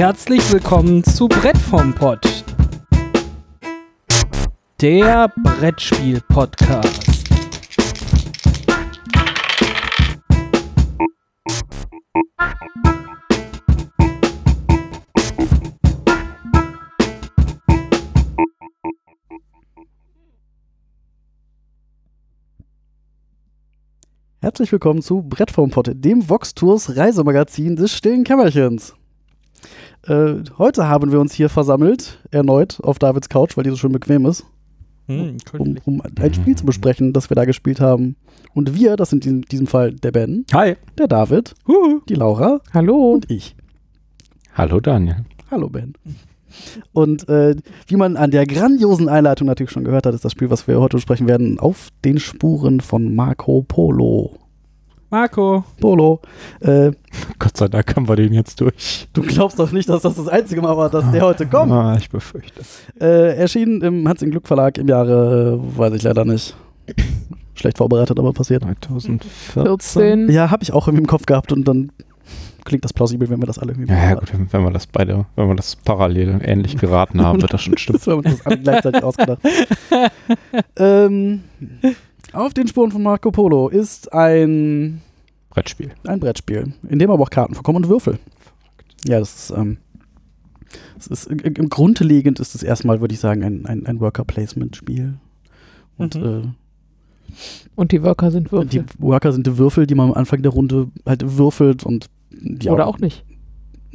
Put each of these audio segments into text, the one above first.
Herzlich willkommen zu Brett vom Pott. Der Brettspiel-Podcast. Herzlich willkommen zu Brett vom Pott, dem Vox Tours Reisemagazin des stillen Kämmerchens. Äh, heute haben wir uns hier versammelt, erneut auf Davids Couch, weil die so schön bequem ist, Hm, um, um ein Spiel zu besprechen, das wir da gespielt haben. Und wir, das sind in diesem Fall der Ben, Hi. der David, die Laura Hallo. und ich. Hallo Daniel. Hallo Ben. Und äh, wie man an der grandiosen Einleitung natürlich schon gehört hat, ist das Spiel, was wir heute besprechen werden, auf den Spuren von Marco Polo. Marco, Polo. Äh, Gott sei Dank haben wir den jetzt durch. du glaubst doch nicht, dass das das einzige Mal war, dass der heute kommt. Ah, ich befürchte. Äh, erschienen im Hans im Glück Verlag im Jahre, äh, weiß ich leider nicht. Schlecht vorbereitet, aber passiert. 2014. 14. Ja, habe ich auch irgendwie im Kopf gehabt und dann klingt das plausibel, wenn wir das alle irgendwie Ja, ja, gut, wenn wir das beide, wenn wir das parallel ähnlich geraten haben, wird das schon stimmen. Das haben wir uns alle gleichzeitig ausgedacht. ähm, auf den Spuren von Marco Polo ist ein, Brettspiel. ein Brettspiel, in dem aber auch Karten vorkommen und Würfel. Ja, das ist, ähm, das ist im Grundlegend ist es erstmal, würde ich sagen, ein, ein, ein Worker-Placement-Spiel. Und Mhm. äh, Und die Worker sind Würfel. Die Worker sind die Würfel, die man am Anfang der Runde halt würfelt und die Oder auch nicht.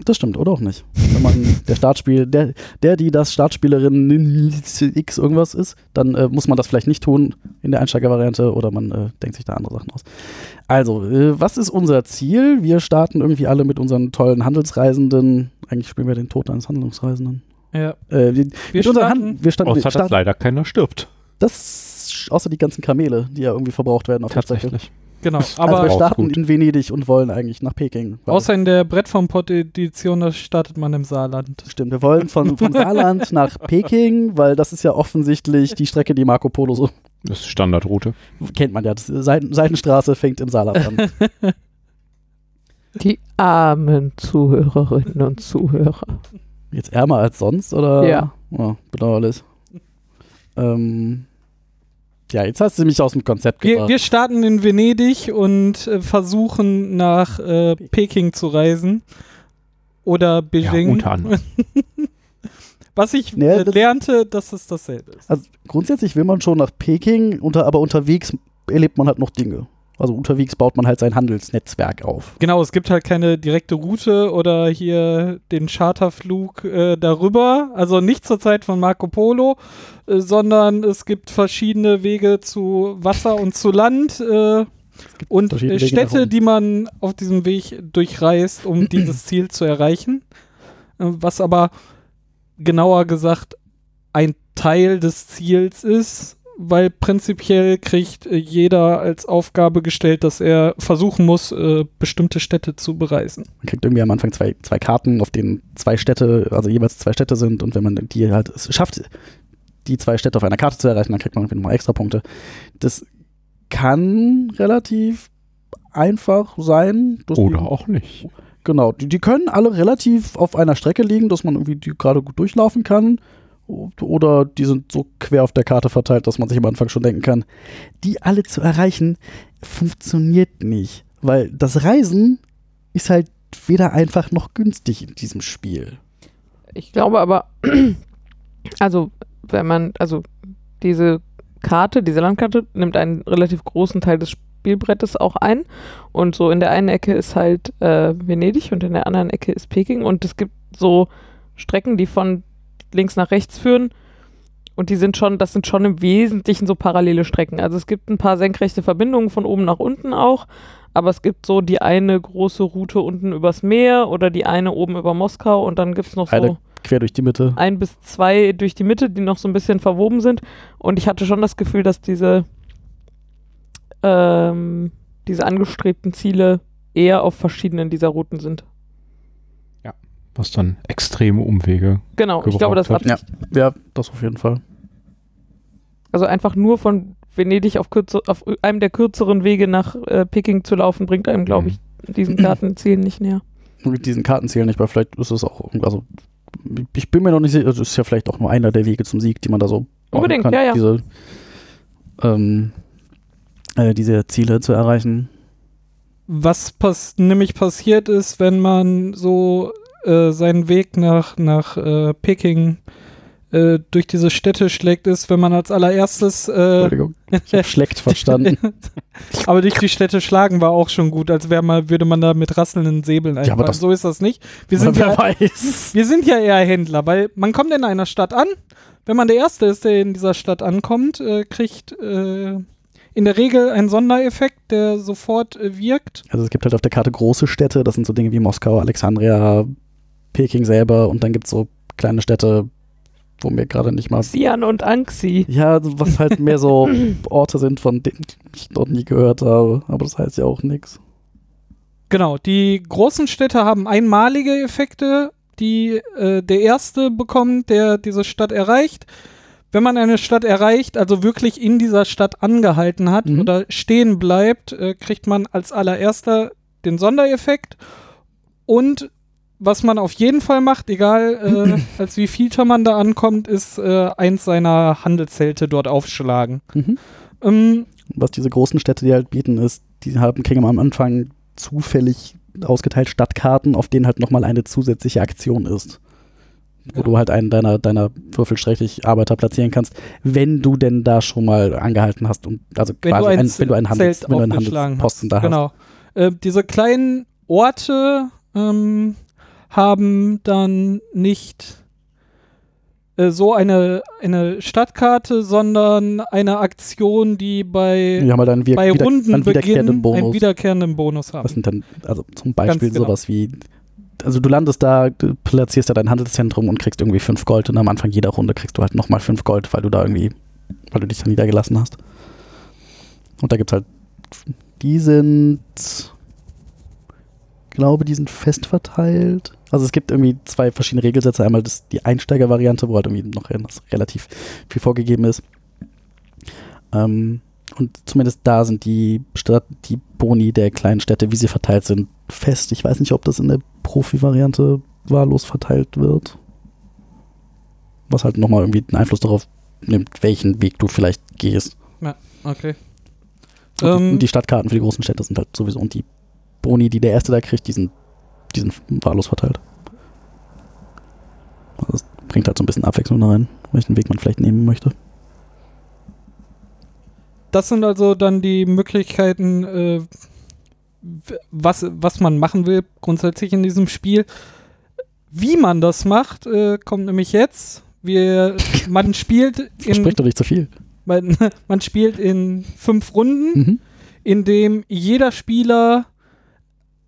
Das stimmt, oder auch nicht. Wenn man der Startspiel, der, der, die das Startspielerin X irgendwas ist, dann äh, muss man das vielleicht nicht tun in der Einsteigervariante oder man äh, denkt sich da andere Sachen aus. Also, äh, was ist unser Ziel? Wir starten irgendwie alle mit unseren tollen Handelsreisenden. Eigentlich spielen wir den Tod eines Handlungsreisenden. ja. Äh, wir, Wir mit unseren starten, Hand, wir starten, Außer wir dass starten leider keiner stirbt. das, außer die ganzen Kamele, die ja irgendwie verbraucht werden auf. Tatsächlich. Genau. Also Aber wir Auch starten in Venedig und wollen eigentlich nach Peking. außer in der Brett vom Pott Edition, da startet man im Saarland. Stimmt, wir wollen von, von Saarland nach Peking, weil das ist ja offensichtlich die Strecke, die Marco Polo so Das ist Standardroute. kennt man ja. Das Seiten, Seitenstraße fängt im Saarland an. Die armen Zuhörerinnen und Zuhörer. Jetzt ärmer als sonst, oder? Ja. Oh, bedauerlich. Ähm, ja, jetzt hast du mich aus dem Konzept Wir, gebracht. wir starten in Venedig und äh, versuchen nach äh, Peking zu reisen. Oder Ja, Beijing. unter anderem. Was ich Nee, äh, das- lernte, dass es dasselbe ist. also grundsätzlich will man schon nach Peking, unter, aber unterwegs erlebt man halt noch Dinge. Also unterwegs baut man halt sein Handelsnetzwerk auf. Genau, es gibt halt keine direkte Route oder hier den Charterflug äh, darüber. Also nicht zur Zeit von Marco Polo, äh, sondern es gibt verschiedene Wege zu Wasser und zu Land äh, und äh, Städte, die man auf diesem Weg durchreist, um dieses Ziel zu erreichen. Äh, was aber genauer gesagt ein Teil des Ziels ist, weil prinzipiell kriegt äh, jeder als Aufgabe gestellt, dass er versuchen muss, äh, bestimmte Städte zu bereisen. Man kriegt irgendwie am Anfang zwei, zwei Karten, auf denen zwei Städte, also jeweils zwei Städte sind und wenn man die halt es schafft, die zwei Städte auf einer Karte zu erreichen, dann kriegt man irgendwie nochmal extra Punkte. Das kann relativ einfach sein. dass Oder die, auch nicht. Genau, die, die können alle relativ auf einer Strecke liegen, dass man irgendwie die gerade gut durchlaufen kann. Oder die sind so quer auf der Karte verteilt, dass man sich am Anfang schon denken kann, die alle zu erreichen, funktioniert nicht. Weil das Reisen ist halt weder einfach noch günstig in diesem Spiel. Ich glaube aber, also wenn man, also diese Karte, diese Landkarte nimmt einen relativ großen Teil des Spielbrettes auch ein. Und so in der einen Ecke ist halt äh, Venedig und in der anderen Ecke ist Peking. Und es gibt so Strecken, die von links nach rechts führen. Und die sind schon, das sind schon im Wesentlichen so parallele Strecken. Also es gibt ein paar senkrechte Verbindungen von oben nach unten auch. Aber es gibt so die eine große Route unten übers Meer oder die eine oben über Moskau und dann gibt es noch so Eine quer durch die Mitte. ein bis zwei durch die Mitte, die noch so ein bisschen verwoben sind. Und ich hatte schon das Gefühl, dass diese, ähm, diese angestrebten Ziele eher auf verschiedenen dieser Routen sind. Was dann extreme Umwege. Genau, ich glaube, das hat hat. Ja, das auf jeden Fall. also einfach nur von Venedig auf, kürzer, auf einem der kürzeren Wege nach äh, Peking zu laufen, bringt einem, glaube ich, diesen Kartenzielen nicht näher. mit diesen Kartenzielen nicht, weil vielleicht ist es auch, also ich bin mir noch nicht sicher, es ist ja vielleicht auch nur einer der Wege zum Sieg, die man da so Unbedingt, kann, ja, ja. Diese, ähm, äh, diese Ziele zu erreichen. Was pass nämlich passiert ist, wenn man so äh, seinen Weg nach, nach äh, Peking äh, durch diese Städte schlägt, ist, wenn man als allererstes, äh, Entschuldigung, ich hab schleckt verstanden. aber durch die Städte schlagen war auch schon gut, als wäre mal, würde man da mit rasselnden Säbeln aber einfallen. das- so ist das nicht. Wir sind, ja, weiß. wir sind ja eher Händler, weil man kommt in einer Stadt an. Wenn man der Erste ist, der in dieser Stadt ankommt, äh, kriegt äh, in der Regel einen Sondereffekt, der sofort äh, wirkt. Also es gibt halt auf der Karte große Städte, das sind so Dinge wie Moskau, Alexandria, Peking selber und dann gibt es so kleine Städte, wo mir gerade nicht mal. Sian und Anxi. Ja, was halt mehr so Orte sind, von denen ich noch nie gehört habe. Aber das heißt ja auch nichts. Genau, die großen Städte haben einmalige Effekte, die äh, der Erste bekommt, der diese Stadt erreicht. Wenn man eine Stadt erreicht, also wirklich in dieser Stadt angehalten hat Mhm. oder stehen bleibt, äh, kriegt man als allererster den Sondereffekt. Und was man auf jeden Fall macht, egal äh, als wie vielter man da ankommt, ist äh, eins seiner Handelszelte dort aufschlagen. Mhm. Ähm, Was diese großen Städte, die halt bieten, ist, die haben, kriegen am Anfang zufällig ausgeteilt Stadtkarten, auf denen halt nochmal eine zusätzliche Aktion ist. Wo Ja. du halt einen deiner, deiner Würfelsträchig-Arbeiter platzieren kannst, wenn du denn da schon mal angehalten hast und also Wenn quasi du ein ein, wenn du einen, Handels, Zelt wenn du einen aufgeschlagen Handelsposten da hast. Genau. Äh, diese kleinen Orte ähm, haben dann nicht äh, so eine, eine Stadtkarte, sondern eine Aktion, die bei, Die halt einen, bei wieder, einen wiederkehrenden Bonus. einen wiederkehrenden Bonus haben. Was sind dann, also zum Beispiel genau. sowas wie, also du landest da, du platzierst da dein Handelszentrum und kriegst irgendwie fünf Gold und am Anfang jeder Runde kriegst du halt nochmal fünf Gold, weil du da irgendwie, weil du dich da niedergelassen hast. Und da gibt's halt, die sind, glaube, die sind fest verteilt. Also es gibt irgendwie zwei verschiedene Regelsätze. Einmal das, die Einsteiger-Variante, wo halt irgendwie noch relativ viel vorgegeben ist. Ähm, und zumindest da sind die, Stadt, die Boni der kleinen Städte, wie sie verteilt sind, fest. Ich weiß nicht, ob das in der Profi-Variante wahllos verteilt wird. Was halt nochmal irgendwie einen Einfluss darauf nimmt, welchen Weg du vielleicht gehst. Okay. Und, die, Ähm, und die Stadtkarten für die großen Städte sind halt sowieso. Und die Boni, die der Erste da kriegt, die sind, die sind wahllos verteilt. Also das bringt halt so ein bisschen Abwechslung da rein, welchen Weg man vielleicht nehmen möchte. das sind also dann die Möglichkeiten, äh, was, was man machen will, grundsätzlich in diesem Spiel. Wie man das macht, äh, kommt nämlich jetzt. Wir, man spielt in, Verspricht doch nicht zu viel. man, man spielt in fünf Runden, Mhm. in dem jeder Spieler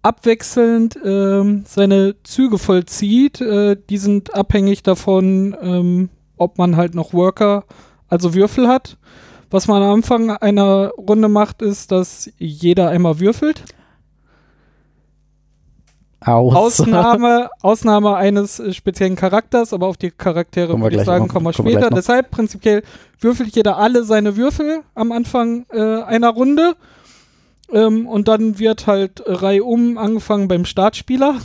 abwechselnd ähm, seine Züge vollzieht. Äh, die sind abhängig davon, ähm, ob man halt noch Worker, also Würfel hat. Was man am Anfang einer Runde macht, ist, dass jeder einmal würfelt. Aus. Ausnahme, Ausnahme eines äh, speziellen Charakters, aber auf die Charaktere Kommen würde ich sagen, noch- kommen wir kommen später. Deshalb prinzipiell würfelt jeder alle seine Würfel am Anfang äh, einer Runde. Ähm, und dann wird halt reihum angefangen beim Startspieler.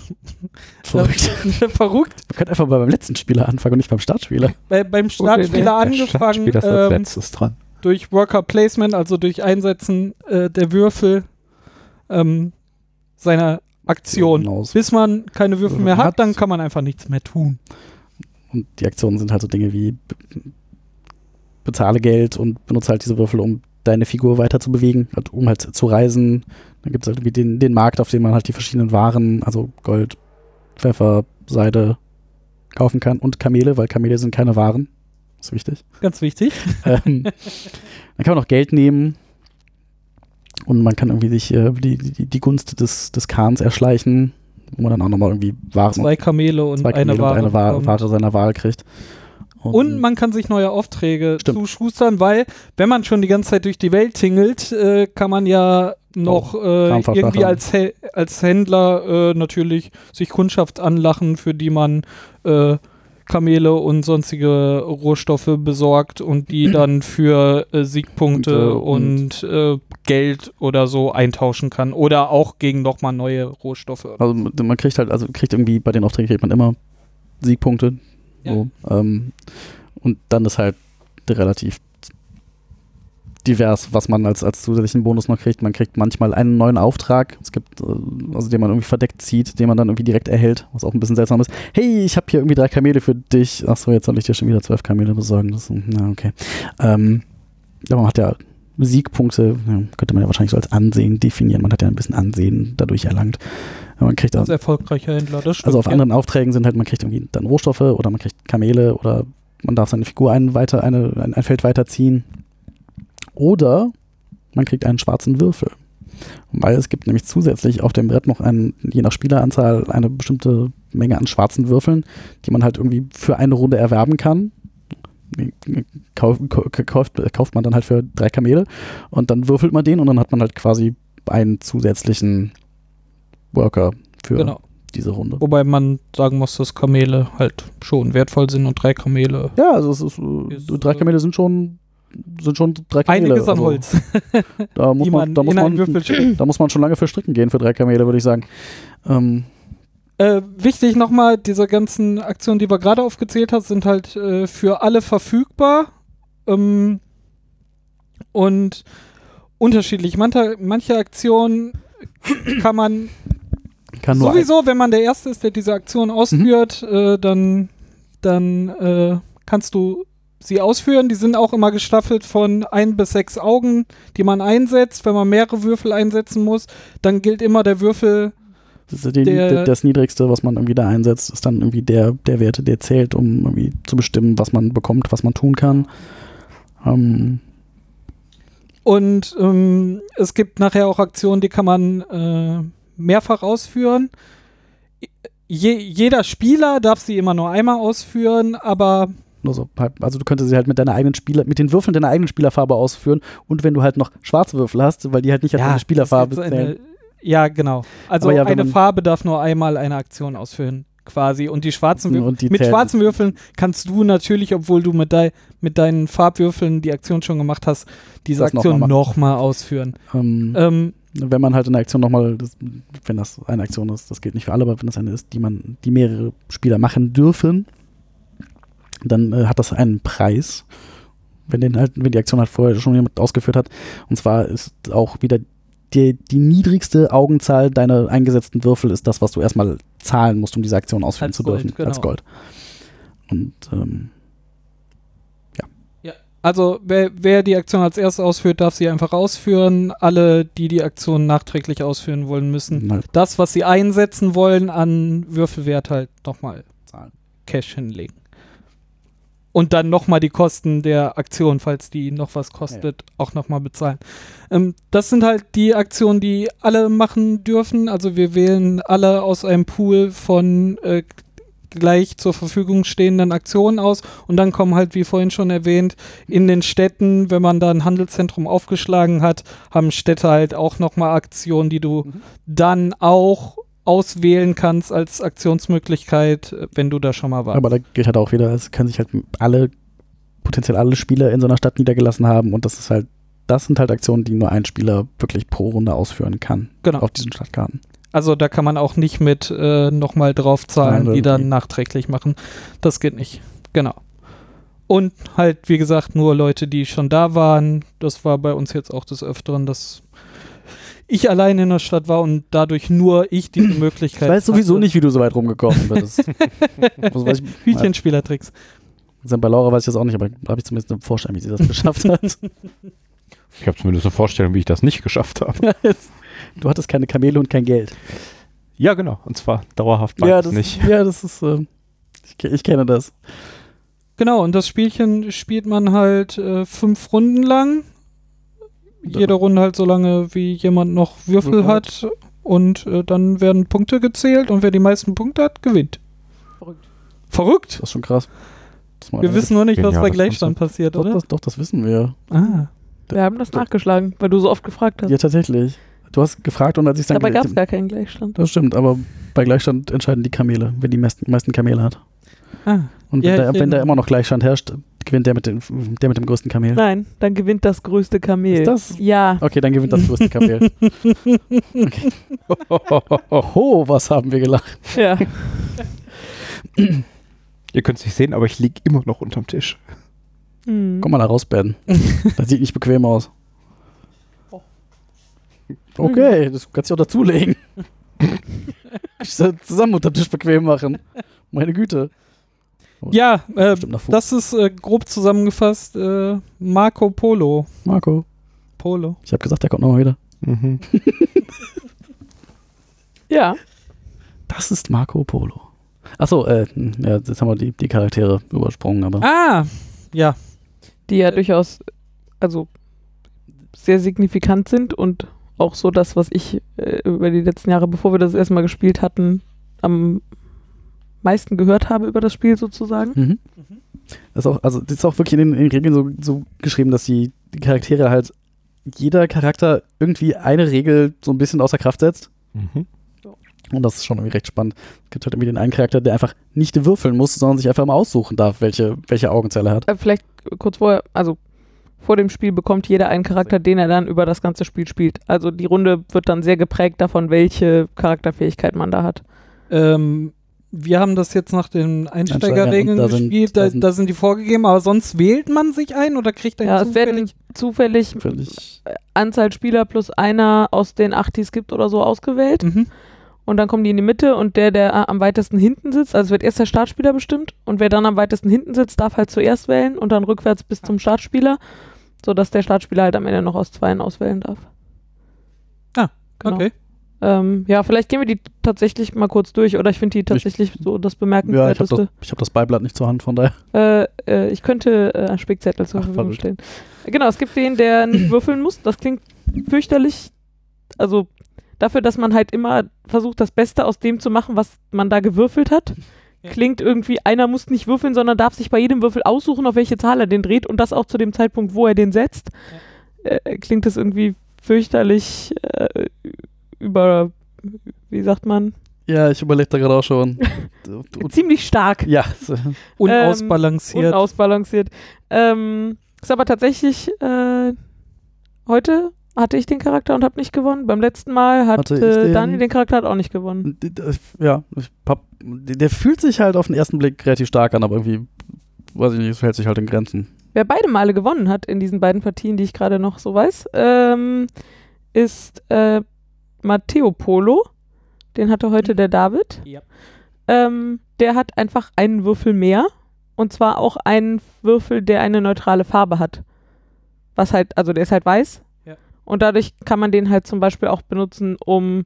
Verrückt. Verrückt. Wir können einfach mal beim letzten Spieler anfangen und nicht beim Startspieler. Bei, beim. Startspieler Der angefangen Startspieler ist als ähm, letztes dran. durch Worker Placement, also durch Einsetzen äh, der Würfel ähm, seiner Aktion. Hinaus. Bis man keine Würfel mehr hat, dann kann man einfach nichts mehr tun. Und die Aktionen sind halt so Dinge wie be- bezahle Geld und benutze halt diese Würfel, um deine Figur weiter zu bewegen, halt, um halt zu reisen. Dann gibt es halt irgendwie den, den Markt, auf dem man halt die verschiedenen Waren, also Gold, Pfeffer, Seide kaufen kann und Kamele, weil Kamele sind keine Waren. ist wichtig. Ganz wichtig. ähm, dann kann man noch Geld nehmen und man kann irgendwie sich äh, die, die, die Gunst des, des Khans erschleichen, wo man dann auch nochmal irgendwie Waren Zwei Kamele und zwei eine Kamele Ware. und eine. Ware seiner Wahl kriegt. Und man kann sich neue Aufträge Stimmt. zuschustern, weil wenn man schon die ganze Zeit durch die Welt tingelt, äh, kann man ja noch äh, irgendwie als, als Händler äh, natürlich sich Kundschaft anlachen, für die man äh, Kamele und sonstige Rohstoffe besorgt und die dann für äh, Siegpunkte Und, und, äh, Geld oder so eintauschen kann. Oder auch gegen nochmal neue Rohstoffe. Also man kriegt halt, also kriegt irgendwie bei den Aufträgen kriegt man immer Siegpunkte. Ja. So, ähm, und dann ist halt relativ divers, was man als, als zusätzlichen Bonus noch kriegt. Man kriegt manchmal einen neuen Auftrag, es gibt, äh, also den man irgendwie verdeckt zieht, den man dann irgendwie direkt erhält, was auch ein bisschen seltsam ist. Hey, ich habe hier irgendwie drei Kamele für dich. Achso, jetzt soll ich dir schon wieder zwölf Kamele besorgen. Das, na, okay. Ähm, ja, man hat ja Siegpunkte, könnte man ja wahrscheinlich so als Ansehen definieren. Man hat ja ein bisschen Ansehen dadurch erlangt. Man kriegt Als also, erfolgreicher Händler, das stimmt. also auf ja. anderen Aufträgen sind halt, man kriegt irgendwie dann Rohstoffe oder man kriegt Kamele oder man darf seine Figur ein, weiter, eine, ein, ein Feld weiterziehen. Oder man kriegt einen schwarzen Würfel. Weil es gibt nämlich zusätzlich auf dem Brett noch einen, je nach Spieleranzahl eine bestimmte Menge an schwarzen Würfeln, die man halt irgendwie für eine Runde erwerben kann. Kauf, kau- kauft, kauft man dann halt für drei Kamele und dann würfelt man den und dann hat man halt quasi einen zusätzlichen Worker für Genau. diese Runde. Wobei man sagen muss, dass Kamele halt schon wertvoll sind und drei Kamele. Ja, also es ist, äh, Ist, drei Kamele sind schon sind schon drei Kamele. Einiges an also, Holz, Da muss man, da muss man, da muss man schon lange für stricken gehen für drei Kamele, würde ich sagen. Ähm, Äh, wichtig nochmal, diese ganzen Aktionen, die wir gerade aufgezählt haben, sind halt äh, für alle verfügbar ähm, und unterschiedlich. Manche, manche Aktionen kann man kann nur sowieso, wenn man der Erste ist, der diese Aktion ausführt, äh, dann, dann äh, kannst du sie ausführen. Die sind auch immer gestaffelt von ein bis sechs Augen, die man einsetzt. Wenn man mehrere Würfel einsetzen muss, dann gilt immer der Würfel Das, ist die, Der- das Niedrigste, was man irgendwie da einsetzt, ist dann irgendwie der, der Werte, der zählt, um irgendwie zu bestimmen, was man bekommt, was man tun kann. Ähm, Und ähm, es gibt nachher auch Aktionen, die kann man äh, mehrfach ausführen. Je, jeder Spieler darf sie immer nur einmal ausführen, aber nur so, also du könntest sie halt mit deiner eigenen Spieler, mit den Würfeln deiner eigenen Spielerfarbe ausführen und wenn du halt noch schwarze Würfel hast, weil die halt nicht als deine Spielerfarbe zählen. eine, ja, genau. Also ja, eine Farbe darf nur einmal eine Aktion ausführen, quasi. Und die schwarzen Würfel, die mit zählen- schwarzen Würfeln kannst du natürlich, obwohl du mit, dei, mit deinen Farbwürfeln die Aktion schon gemacht hast, diese Das noch Aktion mal machen. nochmal ausführen. Ähm, Ähm, wenn man halt in der Aktion nochmal, wenn das eine Aktion ist, das gilt nicht für alle, aber wenn das eine ist, die man, die mehrere Spieler machen dürfen, dann äh, hat das einen Preis. Wenn, den halt, wenn die Aktion halt vorher schon jemand ausgeführt hat. Und zwar ist auch wieder die, die niedrigste Augenzahl deiner eingesetzten Würfel ist das, was du erstmal zahlen musst, um diese Aktion ausführen Als zu Gold, dürfen. genau. Als Gold. Und ähm, Also wer, wer die Aktion als erstes ausführt, darf sie einfach ausführen. Alle, die die Aktion nachträglich ausführen wollen, müssen halt das, was sie einsetzen wollen, an Würfelwert halt nochmal. Cash hinlegen. Und dann nochmal die Kosten der Aktion, falls die noch was kostet, auch nochmal bezahlen. Ähm, das sind halt die Aktionen, die alle machen dürfen. Also wir wählen alle aus einem Pool von äh, gleich zur Verfügung stehenden Aktionen aus. Und dann kommen halt, wie vorhin schon erwähnt, in den Städten, wenn man da ein Handelszentrum aufgeschlagen hat, haben Städte halt auch nochmal Aktionen, die du Mhm. dann auch auswählen kannst als Aktionsmöglichkeit, wenn du da schon mal warst. Aber da gilt halt auch wieder, es können sich halt alle, potenziell alle Spieler in so einer Stadt niedergelassen haben und das ist halt, das sind halt Aktionen, die nur ein Spieler wirklich pro Runde ausführen kann. Genau. Auf diesen Stadtkarten. Also da kann man auch nicht mit äh, nochmal draufzahlen, Nein, die dann nachträglich machen. Das geht nicht. Genau. Und halt, wie gesagt, nur Leute, die schon da waren. Das war bei uns jetzt auch des Öfteren, dass ich allein in der Stadt war und dadurch nur ich diese Ich Möglichkeit weiß sowieso hatte. nicht, wie du so weit rumgekommen bist. Ich, Hütchenspielertricks. bei Laura weiß ich das auch nicht, aber habe ich zumindest eine Vorstellung, wie sie das geschafft hat. Ich habe zumindest eine Vorstellung, wie ich das nicht geschafft habe. Du hattest keine Kamele und kein Geld. ja, genau. Und zwar dauerhaft ja, das, nicht. ja, das ist, äh, ich, ich kenne das. Genau, und das Spielchen spielt man halt äh, fünf Runden lang. Jede Runde halt so lange, wie jemand noch Würfel hat. Und äh, dann werden Punkte gezählt und wer die meisten Punkte hat, gewinnt. Verrückt. Verrückt? Das ist schon krass. Wir wissen nur nicht, was bei Gleichstand passiert, doch, oder? das, doch, das wissen wir. Ah. Wir haben das nachgeschlagen, weil du so oft gefragt hast. Ja, tatsächlich. Du hast gefragt und als ich dann Dabei gab es gar keinen Gleichstand. Das stimmt, aber bei Gleichstand entscheiden die Kamele, wer die meisten, meisten Kamele hat. Ah, Und Ja, wenn, da, wenn da immer noch Gleichstand herrscht, gewinnt der mit, dem, der mit dem größten Kamel. Nein, dann gewinnt das größte Kamel. Ist das? Ja. Okay, dann gewinnt das größte Kamel. Okay. Oho, was haben wir gelacht? Ja. Ihr könnt es nicht sehen, aber ich liege immer noch unterm Tisch. Hm. Komm mal da raus, Ben. Das sieht nicht bequem aus. Okay, das kannst du auch dazulegen. Zusammen unter Tisch bequem machen. Meine Güte. Ja, äh, das ist äh, grob zusammengefasst äh, Marco Polo. Marco. Polo. Ich habe gesagt, der kommt nochmal wieder. Mhm. Ja. Das ist Marco Polo. Achso, äh, ja, jetzt haben wir die, die Charaktere übersprungen, aber. Ah, ja. Die ja durchaus, also sehr signifikant sind und auch so das, was ich äh, über die letzten Jahre, bevor wir das erstmal gespielt hatten, am meisten gehört habe über das Spiel sozusagen. Mhm. Das ist auch, also das ist auch wirklich in den, in den Regeln so, so geschrieben, dass die, die Charaktere halt jeder Charakter irgendwie eine Regel so ein bisschen außer Kraft setzt. Mhm. Und das ist schon irgendwie recht spannend. Es gibt halt irgendwie den einen Charakter, der einfach nicht würfeln muss, sondern sich einfach mal aussuchen darf, welche, welche Augenzelle er hat. Äh, vielleicht kurz vorher, also vor dem Spiel bekommt jeder einen Charakter, den er dann über das ganze Spiel spielt. Also die Runde wird dann sehr geprägt davon, welche Charakterfähigkeit man da hat. Ähm, wir haben das jetzt nach den Einsteigerregeln da sind- gespielt. da Da, sind- da sind die vorgegeben, aber sonst wählt man sich ein oder kriegt einen Ja, es werden zufällig? zufällig Völlig. Anzahl Spieler plus einer aus den acht, die es gibt oder so ausgewählt. Mhm. Und dann kommen die in die Mitte und der, der äh, am weitesten hinten sitzt, also wird erst der Startspieler bestimmt und wer dann am weitesten hinten sitzt, darf halt zuerst wählen und dann rückwärts bis zum Startspieler, sodass der Startspieler halt am Ende noch aus zweien auswählen darf. Ah, Genau. Okay. Ähm, ja, vielleicht gehen wir die tatsächlich mal kurz durch oder ich finde die tatsächlich so das Ja, ich habe bemerkenswerteste. das, ich hab das Beiblatt nicht zur Hand, von daher. Äh, äh, ich könnte äh, einen Spickzettel zur Ach, Verfügung verrückt. stellen. Genau, es gibt den, der nicht würfeln muss. Das klingt fürchterlich. Also dafür, dass man halt immer versucht, das Beste aus dem zu machen, was man da gewürfelt hat. Ja. Klingt irgendwie, einer muss nicht würfeln, sondern darf sich bei jedem Würfel aussuchen, auf welche Zahl er den dreht und das auch zu dem Zeitpunkt, wo er den setzt. Äh, klingt das irgendwie fürchterlich äh, über, wie sagt man, Ja, ich überlege da gerade auch schon. Ziemlich stark. ja, so- Unausbalanciert. unausbalanciert. Ähm, ist aber tatsächlich äh, heute hatte ich den Charakter und habe nicht gewonnen. Beim letzten Mal hat Hatte ich den? Daniel den Charakter hat auch nicht gewonnen. Ja, ich hab, der fühlt sich halt auf den ersten Blick relativ stark an, aber irgendwie, weiß ich nicht, es hält sich halt in Grenzen. Wer beide Male gewonnen hat in diesen beiden Partien, die ich gerade noch so weiß, ähm, ist äh, Matteo Polo. Den hatte heute der David. Ja. Ähm, der hat einfach einen Würfel mehr. Und zwar auch einen Würfel, der eine neutrale Farbe hat. Was halt, also der ist halt weiß. Und dadurch kann man den halt zum Beispiel auch benutzen, um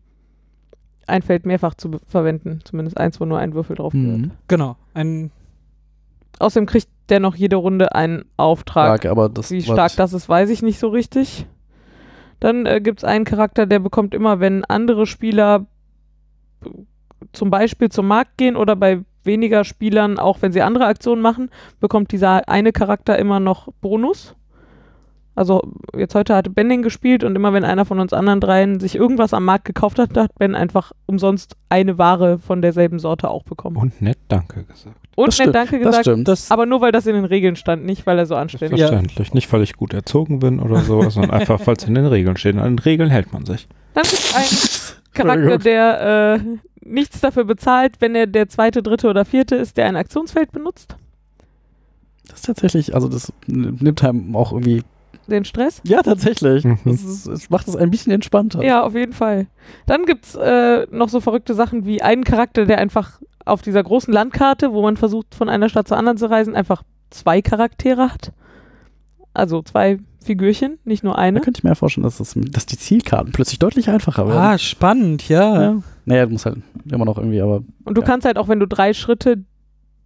ein Feld mehrfach zu verwenden. Zumindest eins, wo nur ein Würfel drauf gehört. Mhm. Genau. Ein, Außerdem kriegt der noch jede Runde einen Auftrag. Stark, aber das Wie stark das ist, weiß ich nicht so richtig. Dann äh, gibt es einen Charakter, der bekommt immer, wenn andere Spieler zum Beispiel zum Markt gehen oder bei weniger Spielern, auch wenn sie andere Aktionen machen, bekommt dieser eine Charakter immer noch Bonus. Also jetzt heute hatte Ben den gespielt und immer wenn einer von uns anderen dreien sich irgendwas am Markt gekauft hat, hat Ben einfach umsonst eine Ware von derselben Sorte auch bekommen. Und nett Danke gesagt. Und Das nett stimmt, Danke Das gesagt, stimmt. das, aber nur weil das in den Regeln stand, nicht weil er so anständig ist. Selbstverständlich. Nicht, weil ich gut erzogen bin oder so, sondern einfach, weil es in den Regeln steht. An den Regeln hält man sich. Dann gibt es einen Charakter, der äh, nichts dafür bezahlt, wenn er der zweite, dritte oder vierte ist, der ein Aktionsfeld benutzt. Das ist tatsächlich, also das nimmt einem auch irgendwie. Den Stress. Ja, tatsächlich. Mhm. Das, ist, es macht es ein bisschen entspannter. Ja, auf jeden Fall. Dann gibt es äh, noch so verrückte Sachen wie einen Charakter, der einfach auf dieser großen Landkarte, wo man versucht, von einer Stadt zur anderen zu reisen, einfach zwei Charaktere hat. Also zwei Figürchen, nicht nur Da eine. könnte ich mir ja vorstellen, dass, das, dass die Zielkarten plötzlich deutlich einfacher werden. ah, spannend, ja. ja. Naja, du musst halt immer noch irgendwie, aber Und du Ja. kannst halt auch, wenn du drei Schritte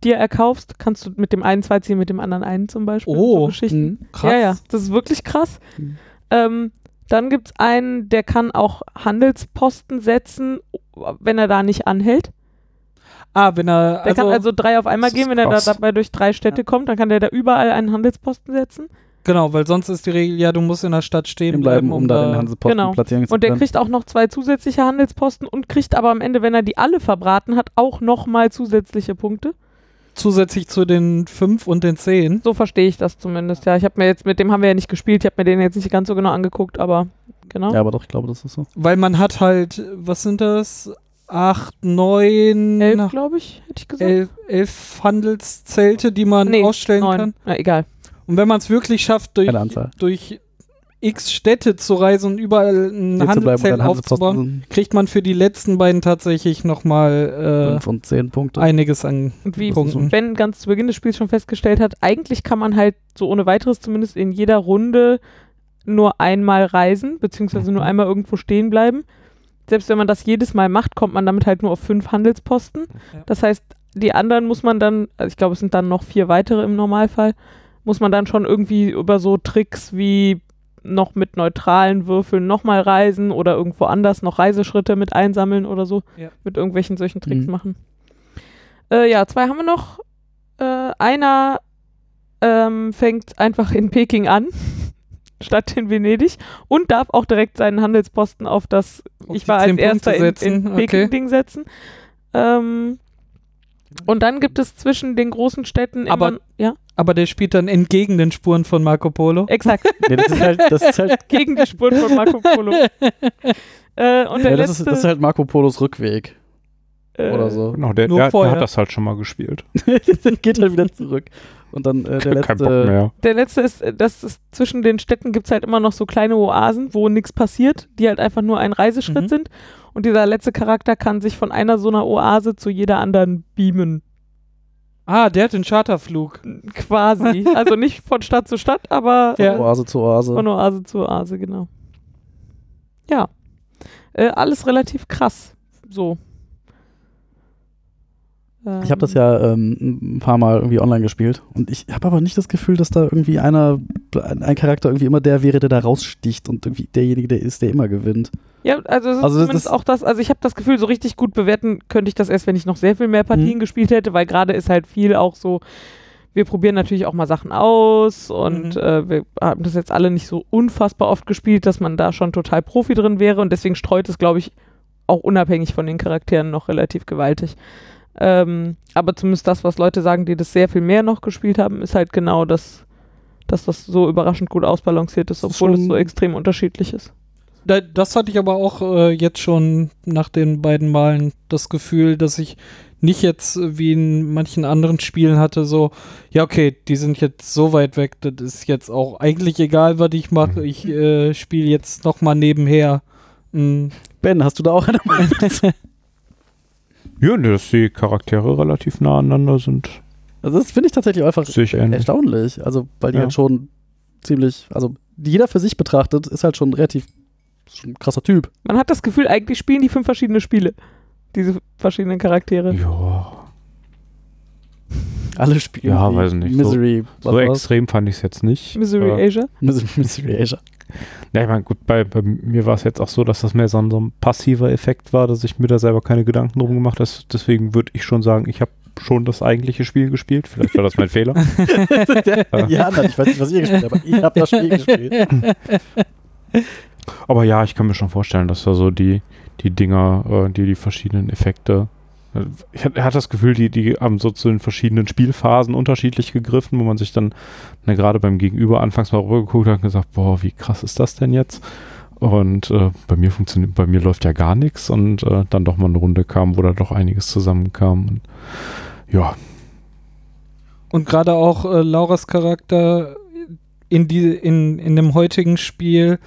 dir erkaufst, kannst du mit dem einen zwei ziehen, mit dem anderen einen zum Beispiel. Oh, so Geschichten. Mhm. Krass. Ja, ja, das ist wirklich krass. Mhm. Ähm, dann gibt es einen, der kann auch Handelsposten setzen, wenn er da nicht anhält. Ah, wenn er. Der Also, kann also drei auf einmal gehen, wenn er da dabei durch drei Städte kommt, dann kann der da überall einen Handelsposten setzen. genau, weil sonst ist die Regel, ja, du musst in der Stadt stehen bleiben, um da den Handelsposten Genau. platzieren zu Und der können. kriegt auch noch zwei zusätzliche Handelsposten und kriegt aber am Ende, wenn er die alle verbraten hat, auch nochmal zusätzliche Punkte. Zusätzlich zu den 5 und den 10. So verstehe ich das zumindest. Ja, ich habe mir jetzt, mit dem haben wir ja nicht gespielt, ich habe mir den jetzt nicht ganz so genau angeguckt, aber genau. Ja, aber doch, ich glaube, das ist so. Weil man hat halt, was sind das? 8, 9, Elf, glaube ich, hätte ich gesagt. 11, elf Handelszelte, die man Nee, ausstellen Neun. kann. Na, egal. Und wenn man es wirklich schafft, durch, durch x Städte zu reisen und überall ein Handelszelt aufzubauen, kriegt man für die letzten beiden tatsächlich nochmal 5 und 10 äh, Punkte. einiges an Und wie Punkten. Ben ganz zu Beginn des Spiels schon festgestellt hat, eigentlich kann man halt so ohne weiteres zumindest in jeder Runde nur einmal reisen, beziehungsweise nur Mhm. einmal irgendwo stehen bleiben. Selbst wenn man das jedes Mal macht, kommt man damit halt nur auf fünf Handelsposten. Das heißt, die anderen muss man dann, also ich glaube, es sind dann noch vier weitere im Normalfall, muss man dann schon irgendwie über so Tricks wie noch mit neutralen Würfeln nochmal reisen oder irgendwo anders noch Reiseschritte mit einsammeln oder so, Ja. mit irgendwelchen solchen Tricks Mhm. machen. Äh, ja, zwei haben wir noch. Äh, einer ähm, fängt einfach in Peking an, statt in Venedig, und darf auch direkt seinen Handelsposten auf das, Auf ich war als 10 Punkte erster in, in okay. Peking-Ding setzen. Ähm, und dann gibt es zwischen den großen Städten Aber- immer, ja, Aber der spielt dann entgegen den Spuren von Marco Polo. exakt, Nee, das ist halt, das ist halt, gegen die Spuren von Marco Polo. äh, und der ja, das, letzte, ist, das ist halt Marco Polos Rückweg äh, oder so. Genau, der, Nur der, der vorher. hat das halt schon mal gespielt. Geht halt wieder zurück. Und dann äh, der Kein Bock letzte. mehr. Der letzte ist, äh, dass es zwischen den Städten gibt es halt immer noch so kleine Oasen, wo nichts passiert, die halt einfach nur ein Reiseschritt Mhm. sind. Und dieser letzte Charakter kann sich von einer so einer Oase zu jeder anderen beamen. Ah, der hat den Charterflug. Quasi. also nicht von Stadt zu Stadt, aber Ja. Oase zu Oase. von Oase zu Oase, genau. Ja. Äh, alles relativ krass. So. Ich habe das Ähm, ja ähm, ein paar Mal irgendwie online gespielt und ich habe aber nicht das Gefühl, dass da irgendwie einer, ein Charakter irgendwie immer der wäre, der da raussticht und irgendwie derjenige, der ist, der immer gewinnt. Ja, also, es ist Also das zumindest ist- auch das, also ich habe das Gefühl, so richtig gut bewerten könnte ich das erst, wenn ich noch sehr viel mehr Partien Mhm. gespielt hätte, weil gerade ist halt viel auch so, wir probieren natürlich auch mal Sachen aus und Mhm. äh, wir haben das jetzt alle nicht so unfassbar oft gespielt, dass man da schon total Profi drin wäre und deswegen streut es, glaube ich, auch unabhängig von den Charakteren noch relativ gewaltig. Ähm, aber zumindest das, was Leute sagen, die das sehr viel mehr noch gespielt haben, ist halt genau das, dass das so überraschend gut ausbalanciert ist, Das obwohl es so extrem unterschiedlich ist. Da, das hatte ich aber auch äh, jetzt schon nach den beiden Malen das Gefühl, dass ich nicht jetzt wie in manchen anderen Spielen hatte, so, ja, okay, die sind jetzt so weit weg, das ist jetzt auch eigentlich egal, was ich mache. Ich äh, spiele jetzt nochmal nebenher. Mm, Ben, hast du da auch eine Meinung? Ja, ne, dass die Charaktere relativ nah aneinander sind. Also das finde ich tatsächlich einfach erstaunlich. Also, weil die Ja. halt schon ziemlich, also jeder für sich betrachtet, ist halt schon relativ ein krasser Typ. Man hat das Gefühl, eigentlich spielen die fünf verschiedene Spiele. Diese verschiedenen Charaktere. Ja, Alle spielen. Ja, weiß nicht, so- Misery. so extrem fand ich es jetzt nicht. Misery Äh, Asia. Misery, Misery Asia. Ja, ich meine, gut, bei, bei mir war es jetzt auch so, dass das mehr so ein, so ein passiver Effekt war, dass ich mir da selber keine Gedanken drum gemacht habe. Deswegen würde ich schon sagen, ich habe schon das eigentliche Spiel gespielt. Vielleicht war das mein Fehler. ja, nein, ich weiß nicht, was ihr gespielt habt, aber ich habe das Spiel gespielt. Aber ja, ich kann mir schon vorstellen, dass da so die, die Dinger, äh, die die verschiedenen Effekte. äh, Ich hatte das Gefühl, die, die haben so zu den verschiedenen Spielphasen unterschiedlich gegriffen, wo man sich dann ne, gerade beim Gegenüber anfangs mal rübergeguckt hat und gesagt, boah, wie krass ist das denn jetzt? Und äh, bei mir funktioniert, bei mir läuft ja gar nichts und äh, dann doch mal eine Runde kam, wo da doch einiges zusammenkam. Und, ja, Und gerade auch äh, Lauras Charakter in, die, in, in dem heutigen Spiel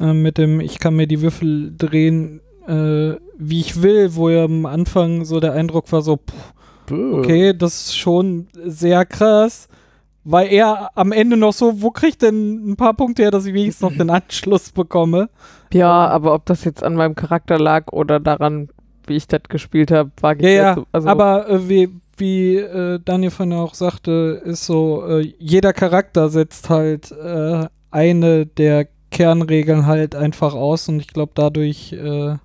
äh, mit dem Ich kann mir die Würfel drehen, äh, wie ich will, wo ja am Anfang so der Eindruck war, so, pff, okay, das ist schon sehr krass. Weil er am Ende noch so, wo kriegt denn ein paar Punkte her, dass ich wenigstens noch den Anschluss bekomme? Ja, aber ob das jetzt an meinem Charakter lag oder daran, wie ich das gespielt habe, war Ja, ja, dazu. Also, aber äh, wie, wie äh, Daniel von auch sagte, ist so, äh, jeder Charakter setzt halt äh, eine der Kernregeln halt einfach aus und ich glaube, dadurch äh, ja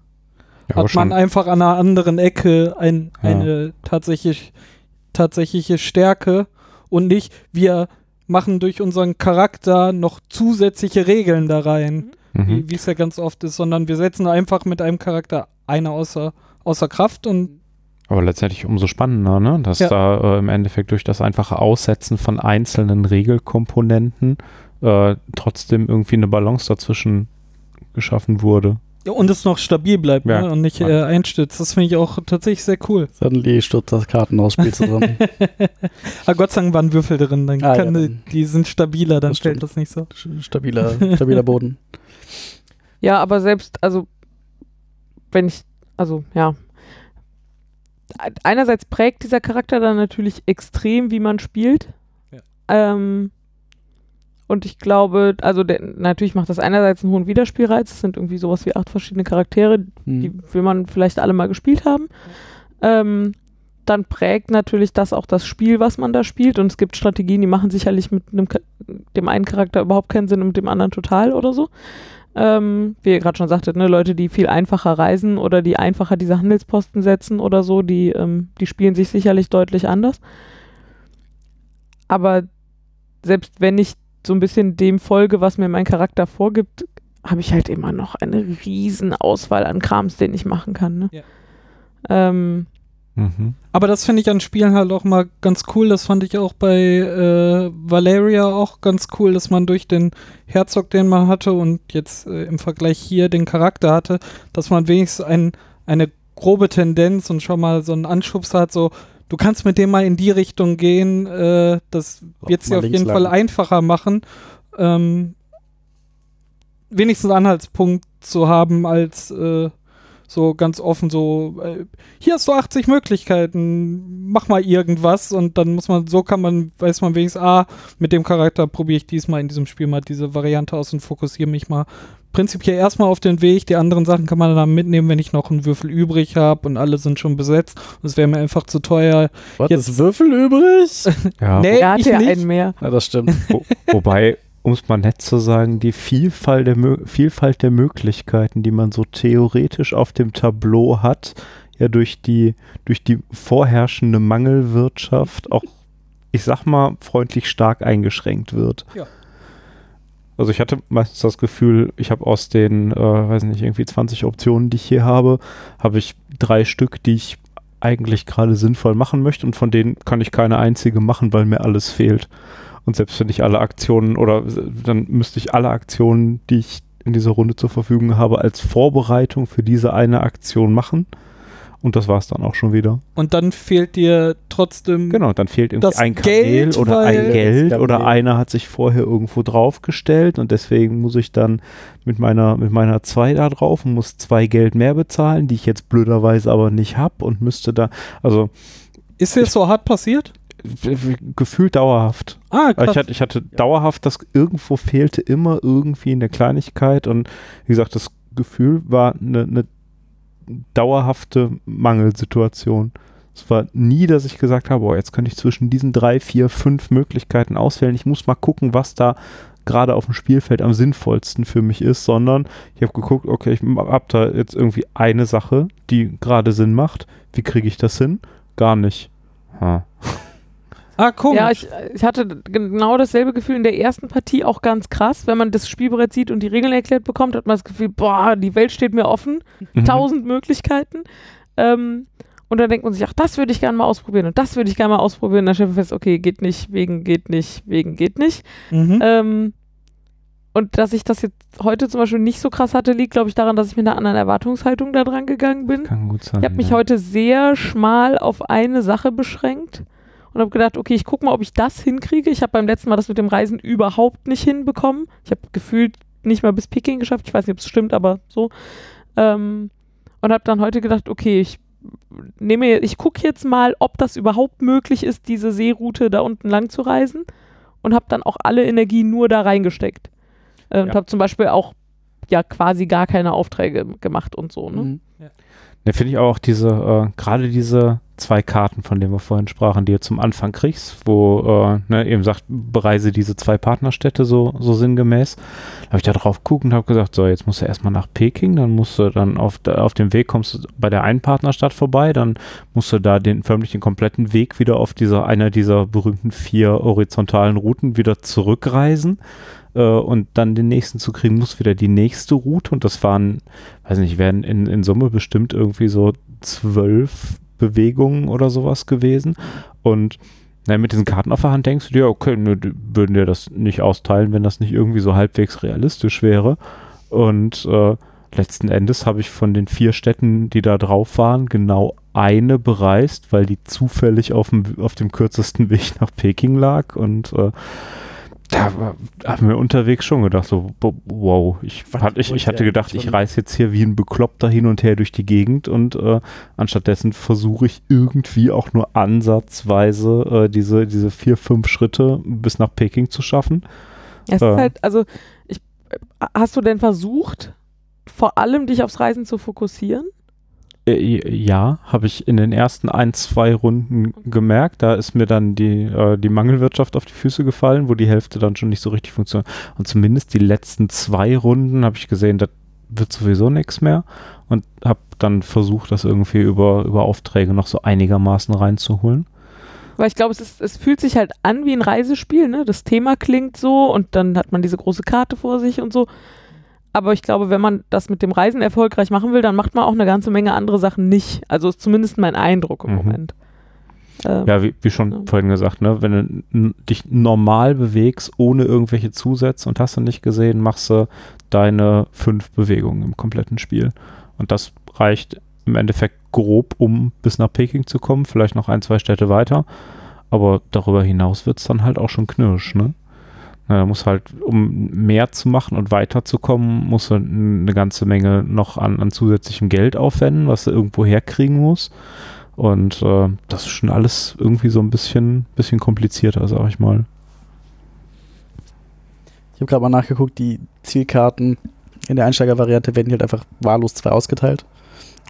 hat man einfach an einer anderen Ecke ein, Ja. eine tatsächlich, tatsächliche Stärke und nicht, wir machen durch unseren Charakter noch zusätzliche Regeln da rein, mhm. wie wie es ja ganz oft ist, sondern wir setzen einfach mit einem Charakter eine außer, außer Kraft und Aber letztendlich umso spannender, ne? dass Ja. da äh, im Endeffekt durch das einfache Aussetzen von einzelnen Regelkomponenten äh, trotzdem irgendwie eine Balance dazwischen geschaffen wurde. Und es noch stabil bleibt Ja. ne? und nicht äh, einstürzt. Das finde ich auch tatsächlich sehr cool. Suddenly stürzt das Kartenhausspiel zusammen. Aber Gott sei Dank waren Würfel drin, dann Ah, kann ja, die, dann- die sind stabiler, dann Das stimmt. das nicht so. stabiler, stabiler Boden. Ja, aber selbst, also, wenn ich, also, ja. Einerseits prägt dieser Charakter dann natürlich extrem, wie man spielt. Ja. Ähm, und ich glaube, also der, natürlich macht das einerseits einen hohen Wiederspielreiz. Es sind irgendwie sowas wie acht verschiedene Charaktere, die Hm. will man vielleicht alle mal gespielt haben. Ähm, dann prägt natürlich das auch das Spiel, was man da spielt. Und es gibt Strategien, die machen sicherlich mit einem, dem einen Charakter überhaupt keinen Sinn und mit dem anderen total oder so. Ähm, wie ihr gerade schon sagtet, ne, Leute, die viel einfacher reisen oder die einfacher diese Handelsposten setzen oder so, die, ähm, die spielen sich sicherlich deutlich anders. Aber selbst wenn ich so ein bisschen dem folge, was mir mein Charakter vorgibt, habe ich halt immer noch eine riesen Auswahl an Krams, den ich machen kann. Ne? Ja. Ähm, Mhm. Aber das finde ich an Spielen halt auch mal ganz cool. Das fand ich auch bei äh, Valeria auch ganz cool, dass man durch den Herzog, den man hatte und jetzt äh, im Vergleich hier den Charakter hatte, dass man wenigstens ein, eine grobe Tendenz und schon mal so einen Anschubs hat, so du kannst mit dem mal in die Richtung gehen, äh, das wird mal auf jeden Fall lang. einfacher machen. Ähm, wenigstens einen Anhaltspunkt zu haben, als äh, so ganz offen so, äh, hier hast du 80 Möglichkeiten, mach mal irgendwas und dann muss man, so kann man, weiß man wenigstens, ah, mit dem Charakter probiere ich diesmal in diesem Spiel mal diese Variante aus und fokussiere mich mal prinzipiell erstmal auf den Weg. Die anderen Sachen kann man dann mitnehmen, wenn ich noch einen Würfel übrig habe und alle sind schon besetzt. Das wäre mir einfach zu teuer. Was, Jetzt- ist Würfel übrig? Ja, Nee, er ich hatte ja nicht. einen mehr. ja, das stimmt. Wo, wobei, um es mal nett zu sagen, die Vielfalt der, Mö- Vielfalt der Möglichkeiten, die man so theoretisch auf dem Tableau hat, ja durch die, durch die vorherrschende Mangelwirtschaft auch, ich sag mal, freundlich stark eingeschränkt wird. Ja. Also ich hatte meistens das Gefühl, ich habe aus den, äh, weiß nicht, irgendwie 20 Optionen, die ich hier habe, habe ich drei Stück, die ich eigentlich gerade sinnvoll machen möchte und von denen kann ich keine einzige machen, weil mir alles fehlt. Und selbst wenn ich alle Aktionen oder dann müsste ich alle Aktionen, die ich in dieser Runde zur Verfügung habe, als Vorbereitung für diese eine Aktion machen. Und das war es dann auch schon wieder. Und dann fehlt dir trotzdem Genau, dann fehlt irgendwie Das ein Kamel Geld, oder ein Geld oder einer hat sich vorher irgendwo draufgestellt und deswegen muss ich dann mit meiner mit meiner 2 da drauf und muss zwei Geld mehr bezahlen, die ich jetzt blöderweise aber nicht habe und müsste da, also Ist dir so hart passiert? gefühlt dauerhaft. Ah, krass. Ich hatte, ich hatte dauerhaft, das irgendwo fehlte immer irgendwie in der Kleinigkeit und wie gesagt, das Gefühl war eine, eine dauerhafte Mangelsituation. Es war nie, dass ich gesagt habe, oh, jetzt könnte ich zwischen diesen drei, vier, fünf Möglichkeiten auswählen. Ich muss mal gucken, was da gerade auf dem Spielfeld am sinnvollsten für mich ist, sondern ich habe geguckt, okay, ich habe da jetzt irgendwie eine Sache, die gerade Sinn macht. Wie kriege ich das hin? Gar nicht. Ha. Ah, komisch. Ja, ich, ich hatte genau dasselbe Gefühl in der ersten Partie, auch ganz krass. Wenn man das Spielbrett sieht und die Regeln erklärt bekommt, hat man das Gefühl, boah, die Welt steht mir offen, Mhm. tausend Möglichkeiten. Ähm, und dann denkt man sich, ach, das würde ich gerne mal ausprobieren und das würde ich gerne mal ausprobieren. Und dann stellt man fest, okay, geht nicht, wegen geht nicht, wegen geht nicht. mhm. Ähm, und dass ich das jetzt heute zum Beispiel nicht so krass hatte, liegt, glaube ich, daran, dass ich mit einer anderen Erwartungshaltung da dran gegangen bin. Kann gut sein. Ich habe mich ja. heute sehr schmal auf eine Sache beschränkt und habe gedacht, okay, ich gucke mal, ob ich das hinkriege. Ich habe beim letzten Mal das mit dem Reisen überhaupt nicht hinbekommen. Ich habe gefühlt nicht mal bis Peking geschafft. Ich weiß nicht, ob es stimmt, aber so. Ähm, und habe dann heute gedacht, okay, ich nehme, ich gucke jetzt mal, ob das überhaupt möglich ist, diese Seeroute da unten lang zu reisen. Und habe dann auch alle Energie nur da reingesteckt. Äh, Und Ja. habe zum Beispiel auch ja quasi gar keine Aufträge gemacht und so. Ne? Mhm. Da finde ich auch diese, äh, gerade diese zwei Karten, von denen wir vorhin sprachen, die du zum Anfang kriegst, wo äh, ne, eben sagt, bereise diese zwei Partnerstädte so, so sinngemäß. Da habe ich da drauf geguckt und habe gesagt, so, jetzt musst du erstmal nach Peking, dann musst du dann auf, auf dem Weg kommst du bei der einen Partnerstadt vorbei, dann musst du da den förmlich den kompletten Weg wieder auf dieser, einer dieser berühmten vier horizontalen Routen wieder zurückreisen äh, und dann den nächsten zu kriegen, muss wieder die nächste Route und das waren weiß nicht, werden in, in Summe bestimmt irgendwie so zwölf Bewegungen oder sowas gewesen. Und na, mit diesen Karten auf der Hand denkst du dir, okay, nö, würden dir das nicht austeilen, wenn das nicht irgendwie so halbwegs realistisch wäre. Und äh, letzten Endes habe ich von den vier Städten, die da drauf waren, genau eine bereist, weil die zufällig auf dem, auf dem kürzesten Weg nach Peking lag. Und äh, da haben wir unterwegs schon gedacht, so, wow, ich, hat, ich, ich hatte gedacht, ich reise jetzt hier wie ein Bekloppter hin und her durch die Gegend und äh, anstattdessen versuche ich irgendwie auch nur ansatzweise äh, diese, diese vier, fünf Schritte bis nach Peking zu schaffen. Es äh, ist halt, also, ich, hast du denn versucht, vor allem dich aufs Reisen zu fokussieren? Äh, ja, habe ich in den ersten ein, zwei Runden gemerkt. Da ist mir dann die, äh, die Mangelwirtschaft auf die Füße gefallen, wo die Hälfte dann schon nicht so richtig funktioniert. Und zumindest die letzten zwei Runden habe ich gesehen, das wird sowieso nichts mehr. Und habe dann versucht, das irgendwie über, über Aufträge noch so einigermaßen reinzuholen. Weil ich glaube, es, es fühlt sich halt an wie ein Reisespiel. Ne? Das Thema klingt so und dann hat man diese große Karte vor sich und so. Aber ich glaube, wenn man das mit dem Reisen erfolgreich machen will, dann macht man auch eine ganze Menge andere Sachen nicht. Also ist zumindest mein Eindruck im mhm. Moment. Ähm, ja, wie, wie schon ja. vorhin gesagt, ne, wenn du dich normal bewegst, ohne irgendwelche Zusätze und hast du nicht gesehen, machst du deine fünf Bewegungen im kompletten Spiel. Und das reicht im Endeffekt grob, um bis nach Peking zu kommen, vielleicht noch ein, zwei Städte weiter. Aber darüber hinaus wird es dann halt auch schon knirsch, ne? Da muss halt, um mehr zu machen und weiterzukommen, muss er eine ganze Menge noch an, an zusätzlichem Geld aufwenden, was er irgendwo herkriegen muss. Und äh, das ist schon alles irgendwie so ein bisschen, bisschen komplizierter, sag ich mal. Ich habe gerade mal nachgeguckt, die Zielkarten in der Einsteigervariante werden halt einfach wahllos zwei ausgeteilt.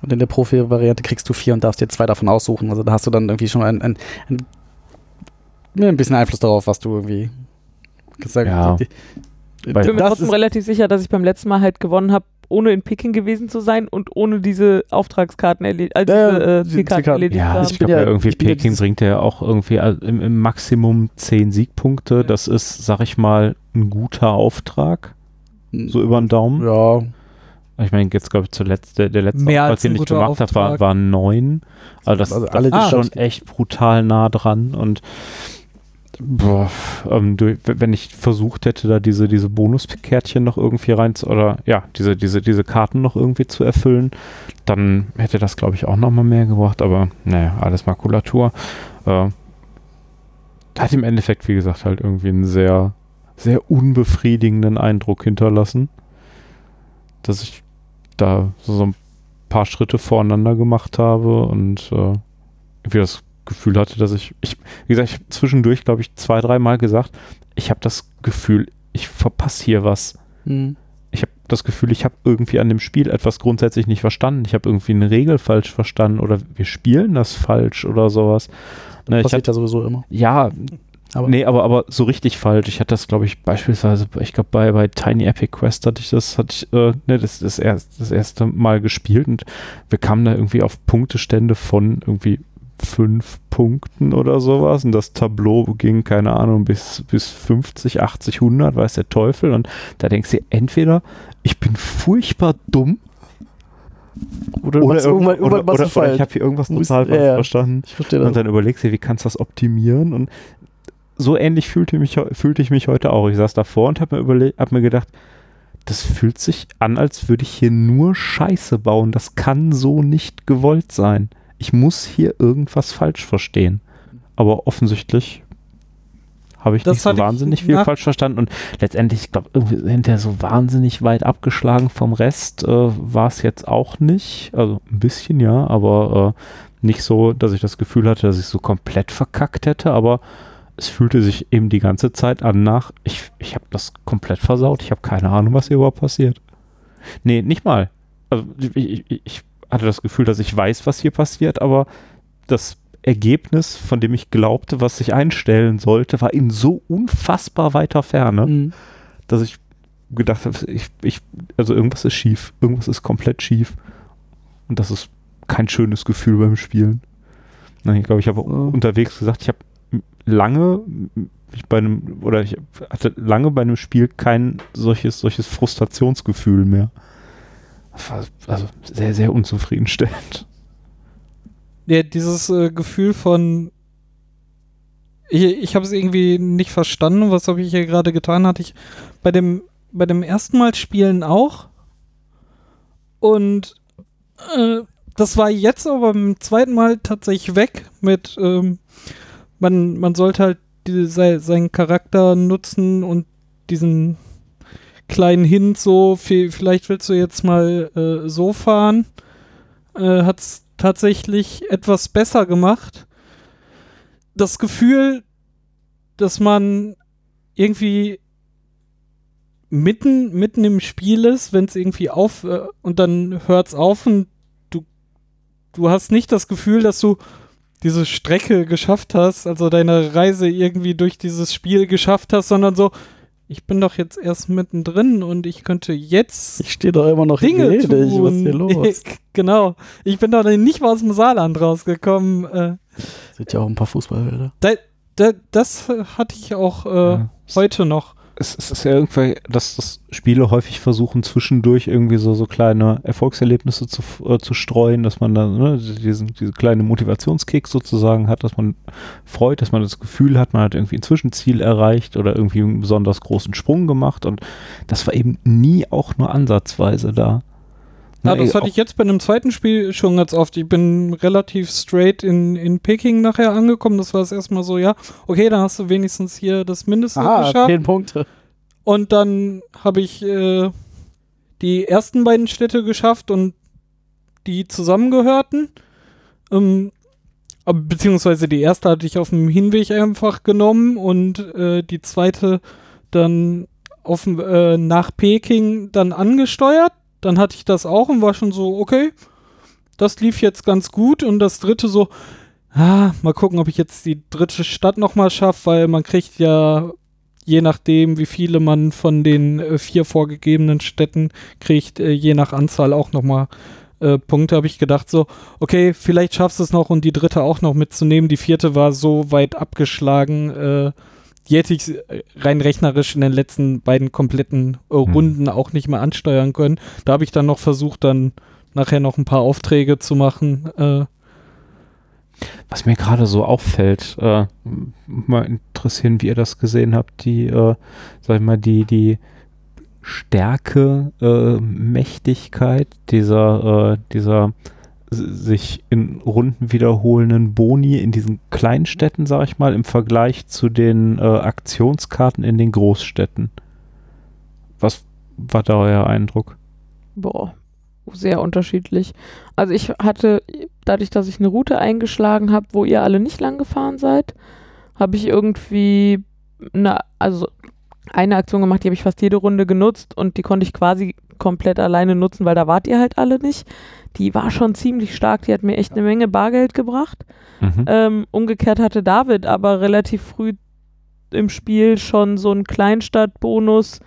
Und in der Profi-Variante kriegst du vier und darfst dir zwei davon aussuchen. Also da hast du dann irgendwie schon ein, ein, ein bisschen Einfluss darauf, was du irgendwie gesagt. Ja. Die, die, ich bin mir trotzdem relativ sicher, dass ich beim letzten Mal halt gewonnen habe, ohne in Peking gewesen zu sein und ohne diese Auftragskarten erledigt, also äh, äh, Zielkarten erledigt ja, zu haben. Ich glaube ja, irgendwie Peking bringt ja auch irgendwie also im, im, Maximum 10 Siegpunkte. Ja. Das ist, sag ich mal, ein guter Auftrag. So über den Daumen. Ja. Ich meine, jetzt glaube ich zuletzt, der, der letzte Mehr Auftrag, den ich gemacht habe, war, war neun. Also das, also alle, das ist schon echt brutal nah dran und Boah, ähm, du, wenn ich versucht hätte, da diese, diese Bonuskärtchen noch irgendwie rein zu, oder ja, diese, diese, diese Karten noch irgendwie zu erfüllen, dann hätte das, glaube ich, auch nochmal mehr gebracht, aber naja, alles Makulatur. Äh, hat im Endeffekt, wie gesagt, halt irgendwie einen sehr, sehr unbefriedigenden Eindruck hinterlassen, dass ich da so, ein paar Schritte voreinander gemacht habe und äh, irgendwie das Gefühl hatte, dass ich, ich wie gesagt, ich habe zwischendurch, glaube ich, zwei, dreimal gesagt, ich habe das Gefühl, ich verpasse hier was. Mhm. Ich habe das Gefühl, ich habe irgendwie an dem Spiel etwas grundsätzlich nicht verstanden. Ich habe irgendwie eine Regel falsch verstanden oder wir spielen das falsch oder sowas. Ne, das passiert ja sowieso immer. Ja, aber nee, aber, aber so richtig falsch. Ich hatte das, glaube ich, beispielsweise, ich glaube, bei, bei Tiny Epic Quest hatte ich das, hatte ich, äh, ne, das, das, erst, das erste Mal gespielt und wir kamen da irgendwie auf Punktestände von irgendwie fünf Punkten oder sowas. Und das Tableau ging, keine Ahnung, bis, bis 50, 80, 100, weiß der Teufel. Und da denkst du entweder, ich bin furchtbar dumm oder, oder, irgendwann, oder, oder, oder ich habe hier irgendwas total ja, ja. verstanden. Und dann überlegst du, wie kannst du das optimieren? Und so ähnlich fühlte, mich, fühlte ich mich heute auch. Ich saß davor und habe mir, hab mir gedacht, das fühlt sich an, als würde ich hier nur Scheiße bauen. Das kann so nicht gewollt sein ich muss hier irgendwas falsch verstehen. Aber offensichtlich habe ich das nicht so wahnsinnig viel falsch verstanden und letztendlich, ich glaube, hinterher so wahnsinnig weit abgeschlagen vom Rest äh, war es jetzt auch nicht. Also ein bisschen ja, aber äh, nicht so, dass ich das Gefühl hatte, dass ich so komplett verkackt hätte, aber es fühlte sich eben die ganze Zeit an nach, ich, ich habe das komplett versaut, ich habe keine Ahnung, was hier überhaupt passiert. Nee, nicht mal. Also ich, ich, ich hatte das Gefühl, dass ich weiß, was hier passiert, aber das Ergebnis, von dem ich glaubte, was sich einstellen sollte, war in so unfassbar weiter Ferne, mhm. dass ich gedacht habe, ich, ich, also irgendwas ist schief, irgendwas ist komplett schief. Und das ist kein schönes Gefühl beim Spielen. Ich glaube, ich habe oh. unterwegs gesagt, ich habe lange ich bei einem, oder ich hatte lange bei einem Spiel kein solches, solches Frustrationsgefühl mehr also sehr, sehr unzufriedenstellend. Ja, dieses äh, Gefühl von ich, ich habe es irgendwie nicht verstanden, was habe ich hier gerade getan, hatte ich bei dem bei dem ersten Mal spielen auch und äh, das war jetzt aber beim zweiten Mal tatsächlich weg mit ähm, man, man sollte halt die, sei, seinen Charakter nutzen und diesen kleinen Hint so, vielleicht willst du jetzt mal äh, so fahren, äh, hat es tatsächlich etwas besser gemacht. Das Gefühl, dass man irgendwie mitten, mitten im Spiel ist, wenn es irgendwie auf äh, und dann hört es auf und du, du hast nicht das Gefühl, dass du diese Strecke geschafft hast, also deine Reise irgendwie durch dieses Spiel geschafft hast, sondern so, ich bin doch jetzt erst mittendrin und ich könnte jetzt. Ich stehe doch immer noch Dinge Rede. tun. Was ist hier los? genau. Ich bin doch nicht mal aus dem Saarland rausgekommen. Äh, Sind ja auch ein paar Fußballbilder. da, da, das hatte ich auch äh, Ja. heute noch. Es, es ist ja irgendwie, dass, dass Spiele häufig versuchen, zwischendurch irgendwie so, so kleine Erfolgserlebnisse zu, äh, zu streuen, dass man dann ne, diesen, diese kleine Motivationskick sozusagen hat, dass man freut, dass man das Gefühl hat, man hat irgendwie ein Zwischenziel erreicht oder irgendwie einen besonders großen Sprung gemacht und das war eben nie auch nur ansatzweise da. Ja, Ne, das hatte ich jetzt bei einem zweiten Spiel schon ganz oft. Ich bin relativ straight in, in Peking nachher angekommen. Das war es erstmal so, ja, okay, dann hast du wenigstens hier das Mindeste Ah, geschafft. zehn Punkte. Und dann habe ich äh, die ersten beiden Städte geschafft und die zusammengehörten. Ähm, beziehungsweise die erste hatte ich auf dem Hinweg einfach genommen und äh, die zweite dann auf, äh, nach Peking dann angesteuert. Dann hatte ich das auch und war schon so, okay, das lief jetzt ganz gut. Und das dritte so, ah, mal gucken, ob ich jetzt die dritte Stadt nochmal schaffe, weil man kriegt ja je nachdem, wie viele man von den äh, vier vorgegebenen Städten kriegt, äh, je nach Anzahl auch nochmal äh, Punkte, habe ich gedacht, so, okay, vielleicht schaffst du es noch und die dritte auch noch mitzunehmen. Die vierte war so weit abgeschlagen, äh, die hätte ich äh, rein rechnerisch in den letzten beiden kompletten äh, Hm. Runden auch nicht mehr ansteuern können. Da habe ich dann noch versucht, dann nachher noch ein paar Aufträge zu machen. Äh, Was mir gerade so auffällt, äh, mal interessieren, wie ihr das gesehen habt, die, äh, sag ich mal, die, die Stärke, äh, Mächtigkeit dieser, äh, dieser sich in Runden wiederholenden Boni in diesen Kleinstädten, sag ich mal, im Vergleich zu den äh, Aktionskarten in den Großstädten. Was war da euer Eindruck? Boah, sehr unterschiedlich. Also ich hatte, dadurch, dass ich eine Route eingeschlagen habe, wo ihr alle nicht lang gefahren seid, habe ich irgendwie eine, also eine Aktion gemacht, die habe ich fast jede Runde genutzt und die konnte ich quasi komplett alleine nutzen, weil da wart ihr halt alle nicht. Die war schon ziemlich stark, die hat mir echt eine Menge Bargeld gebracht. Mhm. Ähm, umgekehrt hatte David aber relativ früh im Spiel schon so einen Kleinstadtbonus,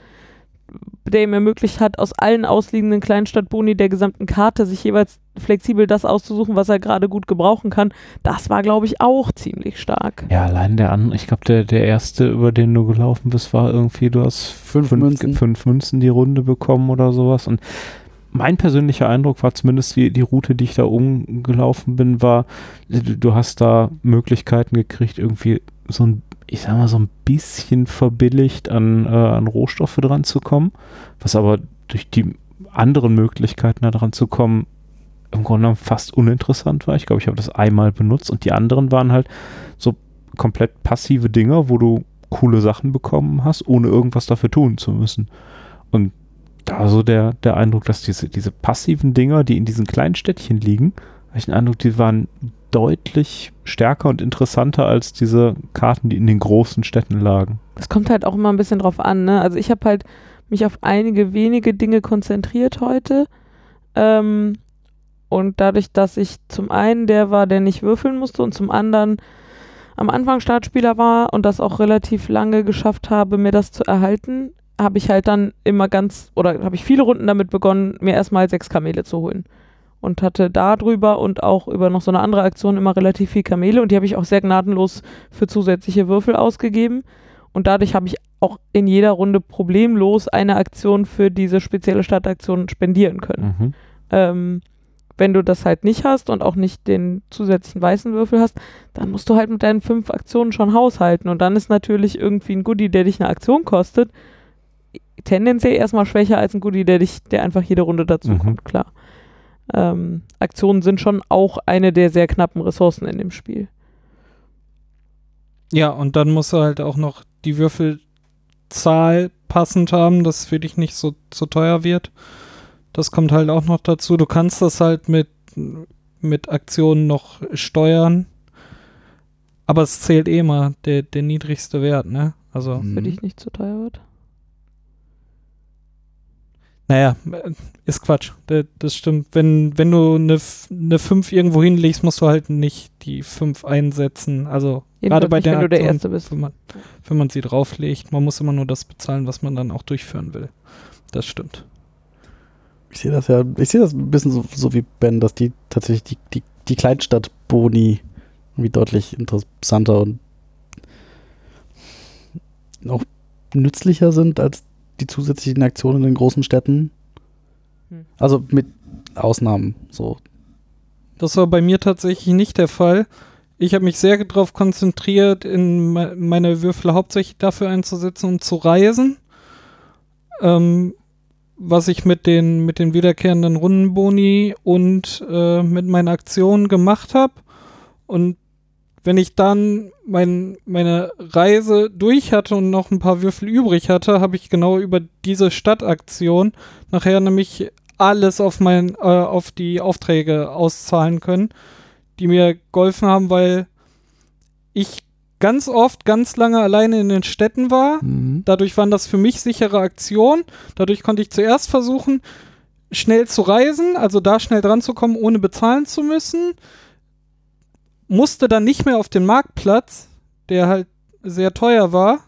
der ihm ermöglicht hat, aus allen ausliegenden Kleinstadtboni der gesamten Karte sich jeweils flexibel das auszusuchen, was er gerade gut gebrauchen kann. Das war, glaube ich, auch ziemlich stark. Ja, allein der andere, ich glaube, der, der erste, über den du gelaufen bist, war irgendwie, du hast Fünf Münzen. fünf Münzen die Runde bekommen oder sowas. Und mein persönlicher Eindruck war zumindest die, die Route, die ich da umgelaufen bin, war, du, du hast da Möglichkeiten gekriegt, irgendwie so ein, ich sag mal, so ein bisschen verbilligt an, äh, an Rohstoffe dran zu kommen, was aber durch die anderen Möglichkeiten da dran zu kommen, im Grunde genommen fast uninteressant war. Ich glaube, ich habe das einmal benutzt und die anderen waren halt so komplett passive Dinger, wo du coole Sachen bekommen hast, ohne irgendwas dafür tun zu müssen. Und da so der, der Eindruck, dass diese, diese passiven Dinger, die in diesen kleinen Städtchen liegen, habe ich den Eindruck, die waren deutlich stärker und interessanter als diese Karten, die in den großen Städten lagen. Es kommt halt auch immer ein bisschen drauf an. Ne? Also ich habe halt mich auf einige wenige Dinge konzentriert heute. Ähm, und dadurch, dass ich zum einen der war, der nicht würfeln musste und zum anderen am Anfang Startspieler war und das auch relativ lange geschafft habe, mir das zu erhalten, habe ich halt dann immer ganz, oder habe ich viele Runden damit begonnen, mir erstmal sechs Kamele zu holen. Und hatte darüber und auch über noch so eine andere Aktion immer relativ viel Kamele und die habe ich auch sehr gnadenlos für zusätzliche Würfel ausgegeben. Und dadurch habe ich auch in jeder Runde problemlos eine Aktion für diese spezielle Startaktion spendieren können. Mhm. Ähm, wenn du das halt nicht hast und auch nicht den zusätzlichen weißen Würfel hast, dann musst du halt mit deinen fünf Aktionen schon haushalten. Und dann ist natürlich irgendwie ein Goodie, der dich eine Aktion kostet, tendenziell erstmal schwächer als ein Goodie, der dich, der einfach jede Runde dazu Mhm. kommt, klar. Ähm, Aktionen sind schon auch eine der sehr knappen Ressourcen in dem Spiel. Ja, und dann musst du halt auch noch die Würfelzahl passend haben, dass es für dich nicht so, so teuer wird. Das kommt halt auch noch dazu. Du kannst das halt mit, mit Aktionen noch steuern. Aber es zählt eh mal der, der niedrigste Wert, ne? Also, Mhm. Für dich nicht zu teuer wird. naja, äh, ist Quatsch. Da- Das stimmt. Wenn, wenn du eine, eine 5 irgendwo hinlegst, musst du halt nicht die 5 einsetzen. Also, gerade Jedenfalls bei nicht, der wenn du der Erste bist. wenn man, wenn man sie drauflegt. Man muss immer nur das bezahlen, was man dann auch durchführen will. Das stimmt. Ich sehe das ja, ich sehe das ein bisschen so, so wie Ben, dass die tatsächlich die, die, die Kleinstadt-Boni irgendwie deutlich interessanter und auch nützlicher sind als die zusätzlichen Aktionen in den großen Städten. Hm. Also mit Ausnahmen. So. Das war bei mir tatsächlich nicht der Fall. Ich habe mich sehr darauf konzentriert, in me meine Würfel hauptsächlich dafür einzusetzen, um zu reisen. Ähm, was ich mit den, mit den wiederkehrenden Rundenboni und äh, mit meinen Aktionen gemacht habe. Und wenn ich dann mein, meine Reise durch hatte und noch ein paar Würfel übrig hatte, habe ich genau über diese Stadtaktion nachher nämlich alles auf, mein, äh, auf die Aufträge auszahlen können, die mir geholfen haben, weil ich ganz oft ganz lange alleine in den Städten war. Mhm. Dadurch waren das für mich sichere Aktionen. Dadurch konnte ich zuerst versuchen, schnell zu reisen, also da schnell dran zu kommen, ohne bezahlen zu müssen. Musste dann nicht mehr auf den Marktplatz, der halt sehr teuer war,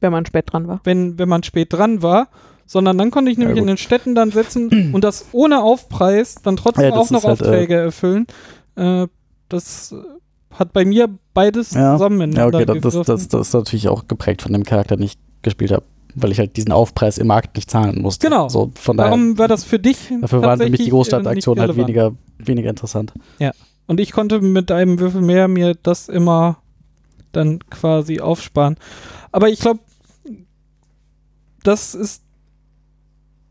Wenn man spät dran war. wenn, wenn man spät dran war, sondern dann konnte ich nämlich Ja, in den Städten dann sitzen und das ohne Aufpreis dann trotzdem Ja, auch noch halt, äh, Aufträge erfüllen. Äh, das äh, hat bei mir beides Ja. zusammen Ja, okay, das, das, das, das ist natürlich auch geprägt von dem Charakter, den ich gespielt habe, weil ich halt diesen Aufpreis im Markt nicht zahlen musste. Genau. So, von daher, Darum war das für dich dafür waren mich die Großstadtaktionen nicht halt weniger, weniger interessant. Und ich konnte mit einem Würfel mehr mir das immer dann quasi aufsparen. Aber ich glaube, das ist,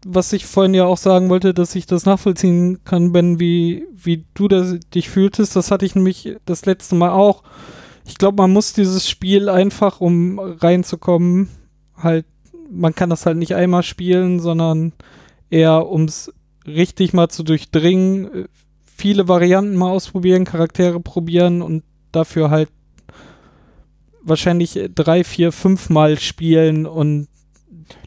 was ich vorhin ja auch sagen wollte, dass ich das nachvollziehen kann, Ben, wie, wie du das, dich fühltest. Das hatte ich nämlich das letzte Mal auch. Ich glaube, man muss dieses Spiel einfach, um reinzukommen, halt, man kann das halt nicht einmal spielen, sondern eher, um es richtig mal zu durchdringen, viele Varianten mal ausprobieren, Charaktere probieren und dafür halt wahrscheinlich drei, vier, fünf Mal spielen und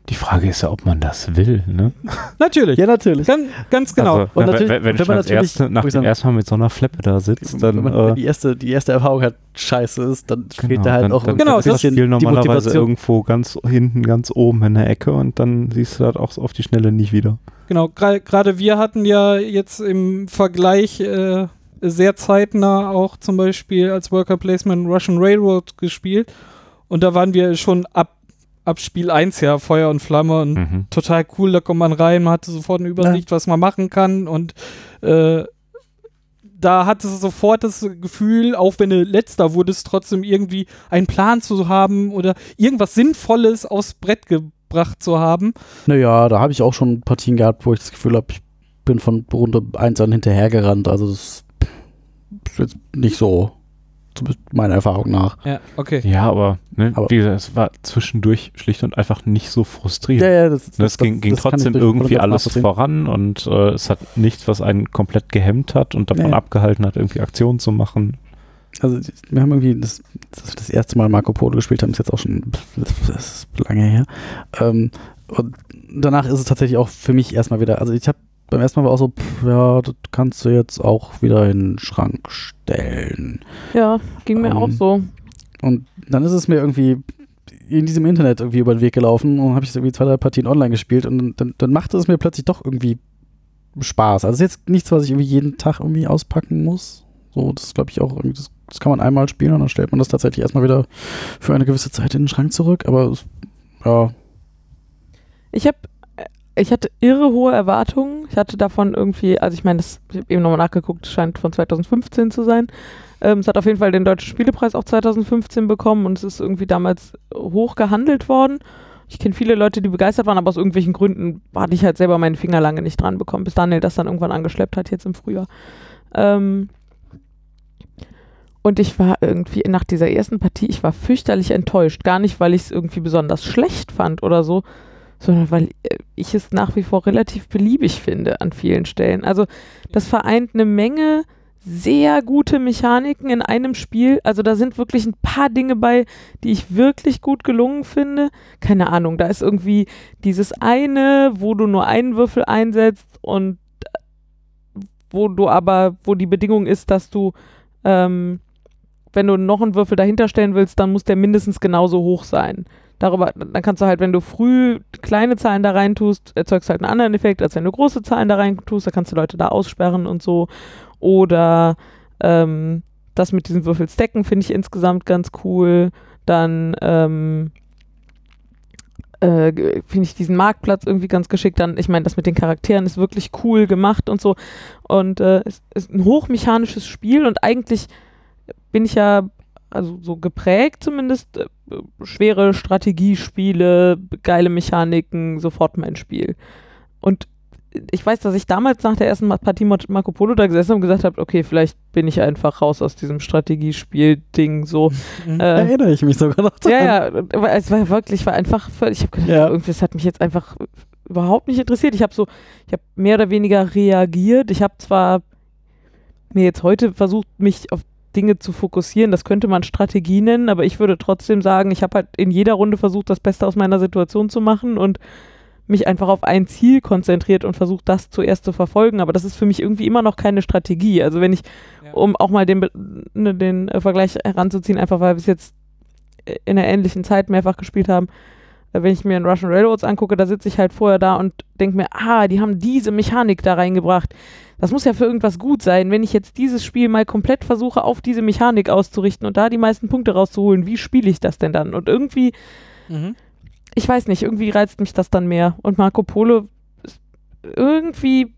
Die Frage ist ja, ob man das will, ne? natürlich, Ja, natürlich. ganz, ganz genau. Also, Und na, natürlich- wenn, wenn wenn man natürlich- erste, nach dem ersten Mal mit so einer Flappe da sitzt, Wenn dann, man äh, die, erste, die erste Erfahrung halt scheiße ist, dann fehlt genau, da halt dann, auch dann Genau, ist das das- Spiel normalerweise irgendwo ganz hinten, ganz oben in der Ecke und dann siehst du das auch auf die Schnelle nicht wieder. Genau, gerade wir hatten ja jetzt im Vergleich äh, sehr zeitnah auch zum Beispiel als Worker Placement Russian Railroad gespielt und da waren wir schon ab, ab Spiel 1 ja Feuer und Flamme und Mhm. total cool, da kommt man rein, man hatte sofort eine Übersicht, was man machen kann und äh, da hatte es sofort das Gefühl, auch wenn du letzter wurdest, trotzdem irgendwie einen Plan zu haben oder irgendwas Sinnvolles aufs Brett gebracht zu haben. Naja, da habe ich auch schon Partien gehabt, wo ich das Gefühl habe, ich bin von Runde 1 an hinterhergerannt. Also das ist jetzt nicht so, meiner Erfahrung nach. Ja, okay. Ja, aber, ne, Aber- wie gesagt, es war zwischendurch schlicht und einfach nicht so frustrierend. Ja, ja, das, Ne, es ging, ging das trotzdem irgendwie alles voran und äh, es hat nichts, was einen komplett gehemmt hat und davon Nee. abgehalten hat, irgendwie Aktionen zu machen. Also wir haben irgendwie das, das, das erste Mal Marco Polo gespielt haben, ist jetzt auch schon das ist lange her. Ähm, und danach ist es tatsächlich auch für mich erstmal wieder, also ich habe beim ersten Mal war auch so, pff, ja, das kannst du jetzt auch wieder in den Schrank stellen. Ja, ging mir Ähm, auch so. Und dann ist es mir irgendwie in diesem Internet irgendwie über den Weg gelaufen und habe ich irgendwie zwei, drei Partien online gespielt und dann, dann machte es mir plötzlich doch irgendwie Spaß. Also es ist jetzt nichts, was ich irgendwie jeden Tag irgendwie auspacken muss. So, das glaube ich auch irgendwie, das, das kann man einmal spielen und dann stellt man das tatsächlich erstmal wieder für eine gewisse Zeit in den Schrank zurück. Aber es- ja, Ich habe ich hatte irre hohe Erwartungen. Ich hatte davon irgendwie, also ich meine, ich habe eben nochmal nachgeguckt, es scheint von 2015 zu sein. Ähm, es hat auf jeden Fall den Deutschen Spielepreis auch 2015 bekommen und es ist irgendwie damals hoch gehandelt worden. Ich kenne viele Leute, die begeistert waren, aber aus irgendwelchen Gründen hatte ich halt selber meine Finger lange nicht dran bekommen, bis Daniel das dann irgendwann angeschleppt hat, jetzt im Frühjahr. Ähm, und ich war irgendwie nach dieser ersten Partie, ich war fürchterlich enttäuscht. Gar nicht, weil ich es irgendwie besonders schlecht fand oder so, sondern weil äh, ich es nach wie vor relativ beliebig finde an vielen Stellen. Also das vereint eine Menge sehr gute Mechaniken in einem Spiel. Also da sind wirklich ein paar Dinge bei, die ich wirklich gut gelungen finde. Keine Ahnung, da ist irgendwie dieses eine, wo du nur einen Würfel einsetzt und äh, wo du aber, wo die Bedingung ist, dass du, ähm, wenn du noch einen Würfel dahinter stellen willst, dann muss der mindestens genauso hoch sein. Darüber, dann kannst du halt, wenn du früh kleine Zahlen da rein tust, erzeugst du halt einen anderen Effekt, als wenn du große Zahlen da rein tust, da kannst du Leute da aussperren und so. Oder ähm, das mit diesen Würfelstecken finde ich insgesamt ganz cool. Dann ähm, äh, finde ich diesen Marktplatz irgendwie ganz geschickt. Dann, ich meine, das mit den Charakteren ist wirklich cool gemacht und so. Und äh, es ist ein hochmechanisches Spiel und eigentlich bin ich ja also so geprägt zumindest, äh, schwere Strategiespiele, geile Mechaniken, sofort mein Spiel. Und ich weiß, dass ich damals nach der ersten Partie mit Marco Polo da gesessen habe und gesagt habe, okay, vielleicht bin ich einfach raus aus diesem Strategiespiel-Ding so. Mhm. Äh, Erinnere ich mich sogar noch ja, ja, aber es war wirklich, war einfach, völlig- ich habe gedacht, Ja. irgendwie, das hat mich jetzt einfach überhaupt nicht interessiert. Ich habe so, ich habe mehr oder weniger reagiert. Ich habe zwar mir jetzt heute versucht, mich auf Dinge zu fokussieren. Das könnte man Strategie nennen, aber ich würde trotzdem sagen, ich habe halt in jeder Runde versucht, das Beste aus meiner Situation zu machen und mich einfach auf ein Ziel konzentriert und versucht, das zuerst zu verfolgen. Aber das ist für mich irgendwie immer noch keine Strategie. Also wenn ich, Ja. um auch mal den, ne, den äh, Vergleich heranzuziehen, einfach weil wir es jetzt äh, in einer ähnlichen Zeit mehrfach gespielt haben, äh, wenn ich mir in Russian Railroads angucke, da sitze ich halt vorher da und denke mir, ah, die haben diese Mechanik da reingebracht. Das muss ja für irgendwas gut sein. Wenn ich jetzt dieses Spiel mal komplett versuche, auf diese Mechanik auszurichten und da die meisten Punkte rauszuholen, wie spiele ich das denn dann? Und irgendwie, Mhm. ich weiß nicht, irgendwie reizt mich das dann mehr. Und Marco Polo, irgendwie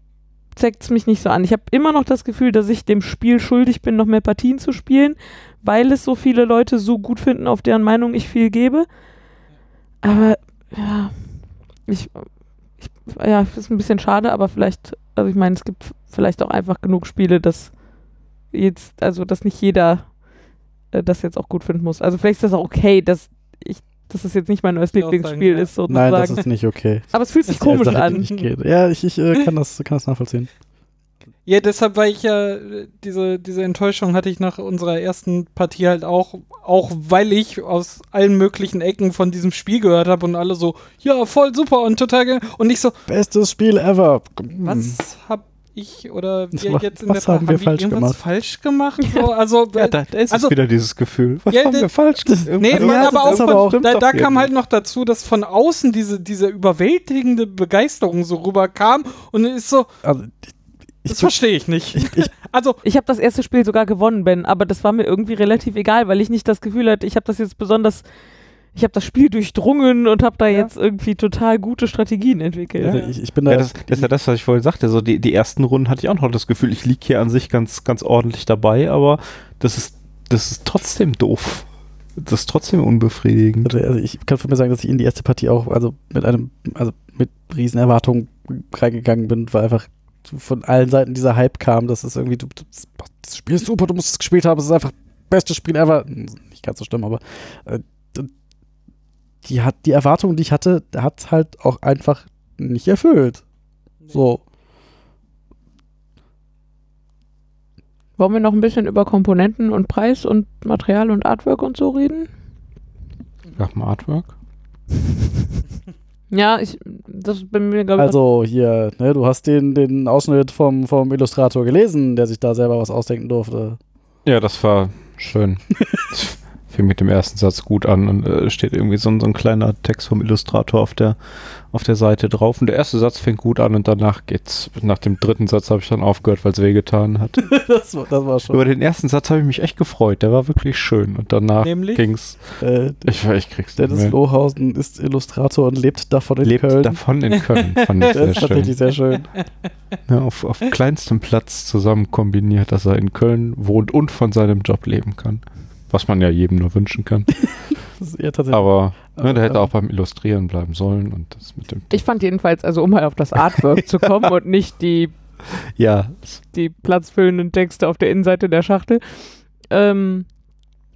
zeigt es mich nicht so an. Ich habe immer noch das Gefühl, dass ich dem Spiel schuldig bin, noch mehr Partien zu spielen, weil es so viele Leute so gut finden, auf deren Meinung ich viel gebe. Aber ja, ich ja, das ist ein bisschen schade, aber vielleicht, also ich meine, es gibt vielleicht auch einfach genug Spiele, dass jetzt, also dass nicht jeder äh, das jetzt auch gut finden muss. Also vielleicht ist das auch okay, dass ich, dass es jetzt nicht mein neues Lieblingsspiel sagen, ja. ist, sozusagen. Nein, das ist nicht okay. aber es fühlt sich komisch an. nicht geht. Ja, ich, ich äh, kann, das, kann das nachvollziehen. Ja, deshalb war ich ja, äh, diese, diese Enttäuschung hatte ich nach unserer ersten Partie halt auch, auch weil ich aus allen möglichen Ecken von diesem Spiel gehört habe und alle so, ja, voll super und total ge und ich so, Bestes Spiel ever. was hab ich oder wir Was- jetzt in was der haben wir falsch irgendwas gemacht? falsch gemacht? So, also, Ja, da, da ist also- wieder dieses Gefühl. Was Ja, haben wir falsch gemacht? Nee, man, ja, aber auch, aber auch- da, da kam halt noch dazu, dass von außen diese, diese überwältigende Begeisterung so rüberkam und es ist so, Also, das verstehe ich nicht. also, Ich habe das erste Spiel sogar gewonnen, Ben, aber das war mir irgendwie relativ egal, weil ich nicht das Gefühl hatte, ich habe das jetzt besonders, ich habe das Spiel durchdrungen und habe da Ja. jetzt irgendwie total gute Strategien entwickelt. also ich, ich bin da. Ja, das, das ist ja das, was ich vorhin sagte. So die, die ersten Runden hatte ich auch noch das Gefühl, ich liege hier an sich ganz, ganz ordentlich dabei, aber das ist, das ist trotzdem doof. Das ist trotzdem unbefriedigend. also ich kann von mir sagen, dass ich in die erste Partie auch also mit einem, also mit riesen Erwartungen reingegangen bin, weil einfach von allen Seiten dieser Hype kam, dass es irgendwie, du, das Spiel ist super, du musst es gespielt haben, es ist einfach bestes Spiel ever. Nicht ganz so schlimm, aber äh, die hat die Erwartungen, die ich hatte, hat halt auch einfach nicht erfüllt. So. Wollen wir noch ein bisschen über Komponenten und Preis und Material und Artwork und so reden? Nach dem Artwork? Ja, ich, das bei mir, glaube ich, Also hier, ne, du hast den, den Ausschnitt vom, vom Illustrator gelesen, der sich da selber was ausdenken durfte. Ja, das war schön. fängt mit dem ersten Satz gut an und äh, steht irgendwie so, ein- so ein kleiner Text vom Illustrator auf der, auf der Seite drauf. Und der erste Satz fängt gut an und danach geht's. Nach dem dritten Satz habe ich dann aufgehört, weil es wehgetan hat. das, war, das war schon. Über den ersten Satz habe ich mich echt gefreut. Der war wirklich schön. Und danach Nämlich? ging's. Äh, Ich, ich krieg's nicht Dennis mehr. Lohausen ist Illustrator und lebt davon in Lebt Köln. davon in Köln. Fand ich das sehr ist tatsächlich schön. sehr schön. Ja, auf, auf kleinstem Platz zusammen kombiniert, dass er in Köln wohnt und von seinem Job leben kann. Was man ja jedem nur wünschen kann. Das ist eher tatsächlich. Aber ne, der hätte auch beim Illustrieren bleiben sollen und das mit dem. Ich fand jedenfalls, also um mal auf das Artwork zu kommen und nicht die, Ja, die platzfüllenden Texte auf der Innenseite der Schachtel, ähm,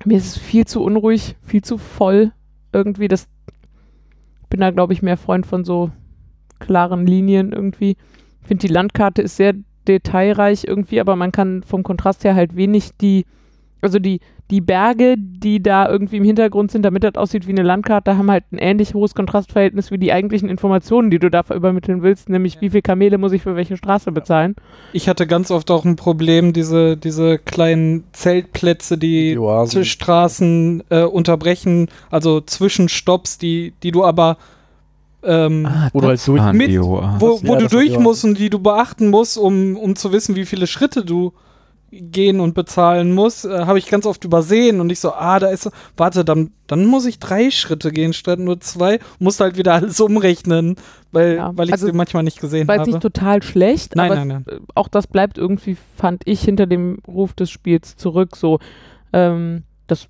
mir ist es viel zu unruhig, viel zu voll irgendwie. Das bin da, glaube ich, mehr Freund von so klaren Linien irgendwie. Ich finde, die Landkarte ist sehr detailreich irgendwie, aber man kann vom Kontrast her halt wenig die, also die, die Berge, die da irgendwie im Hintergrund sind, damit das aussieht wie eine Landkarte, haben halt ein ähnlich hohes Kontrastverhältnis wie die eigentlichen Informationen, die du da übermitteln willst, nämlich wie viele Kamele muss ich für welche Straße bezahlen. Ich hatte ganz oft auch ein Problem, diese, diese kleinen Zeltplätze, die Die Oasen. Z- Straßen äh, unterbrechen, also Zwischenstopps, die, die du aber ähm, Wo du halt durch- Mit- die Oasen. wo, ja, wo du durch musst und die du beachten musst, um, um zu wissen, wie viele Schritte du gehen und bezahlen musst, äh, habe ich ganz oft übersehen und ich so, ah, da ist, so- warte, dann, dann muss ich drei Schritte gehen statt nur zwei, musst halt wieder alles umrechnen, weil, Ja, weil ich also, sie manchmal nicht gesehen War jetzt habe. nicht total schlecht, Nein, aber nein, es- äh, auch das bleibt irgendwie, fand ich, hinter dem Ruf des Spiels zurück. So, ähm, das,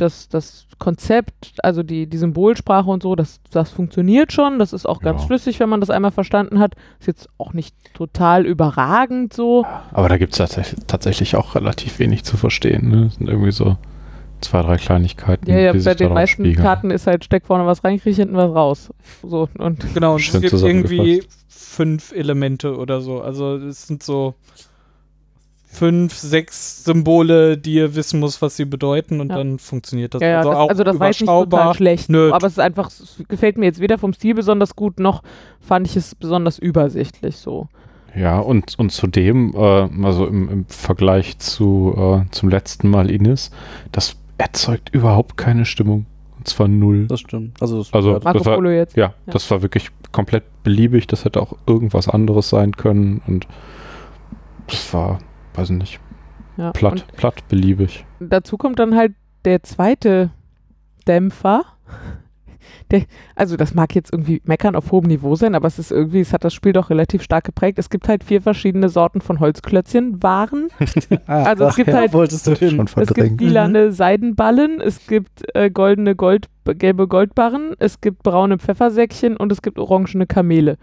das, das Konzept, also die, die Symbolsprache und so, das, das funktioniert schon. Das ist auch ganz Ja. schlüssig, wenn man das einmal verstanden hat. Ist jetzt auch nicht total überragend so. Aber da gibt es tatsächlich, tatsächlich auch relativ wenig zu verstehen. Ne? Das sind irgendwie so zwei, drei Kleinigkeiten. Ja, ja, die bei sich den meisten spiegeln. Karten ist halt, steck vorne was rein, krieg hinten was raus. So, und Genau, und es gibt irgendwie fünf Elemente oder so. Also es sind so fünf, sechs Symbole, die ihr wissen muss, was sie bedeuten und Ja. dann funktioniert das. ja, ja, also das, auch also das war jetzt nicht total schlecht. Nö. Aber es ist einfach, es gefällt mir jetzt weder vom Stil besonders gut, noch fand ich es besonders übersichtlich so. Ja, und, und zudem, äh, also im, im Vergleich zu, äh, zum letzten Mal Ines, das erzeugt überhaupt keine Stimmung. Und zwar null. Das stimmt. Also, das Also- Das war- Polo jetzt. Ja, Ja. das war wirklich komplett beliebig. Das hätte auch irgendwas anderes sein können. Und das war, weiß ich nicht, Ja. platt, platt beliebig. Dazu kommt dann halt der zweite Dämpfer. Der, also das mag jetzt irgendwie meckern auf hohem Niveau sein, aber es ist irgendwie, es hat das Spiel doch relativ stark geprägt. Es gibt halt vier verschiedene Sorten von Holzklötzchen, Waren. ah, Also es gibt halt- wolltest du hin. Schon Es gibt lilane Seidenballen, es gibt äh, goldene Gold, gelbe Goldbarren, es gibt braune Pfeffersäckchen und es gibt orangene Kamele.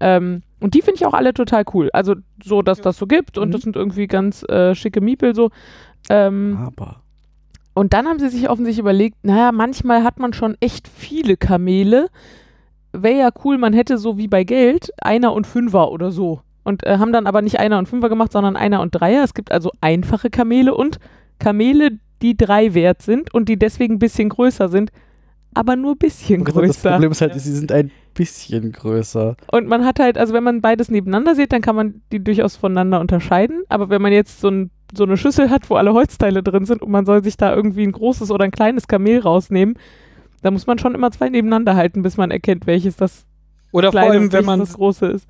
Ähm, und die finde ich auch alle total cool. Also so, dass das so gibt und Mhm. das sind irgendwie ganz äh, schicke Miepel so. Ähm, Aber. und dann haben sie sich offensichtlich überlegt, naja, manchmal hat man schon echt viele Kamele. Wäre ja cool, man hätte so wie bei Geld Einer und Fünfer oder so. Und äh, haben dann aber nicht Einer und Fünfer gemacht, sondern Einer und Dreier. Es gibt also einfache Kamele und Kamele, die drei wert sind und die deswegen ein bisschen größer sind, aber nur ein bisschen Das größer. Problem ist halt, sie sind ein bisschen größer. Und man hat halt, also wenn man beides nebeneinander sieht, dann kann man die durchaus voneinander unterscheiden. Aber wenn man jetzt so, ein, so eine Schüssel hat, wo alle Holzteile drin sind und man soll sich da irgendwie ein großes oder ein kleines Kamel rausnehmen, da muss man schon immer zwei nebeneinander halten, bis man erkennt, welches das Oder vor kleine allem, und wenn man das große ist.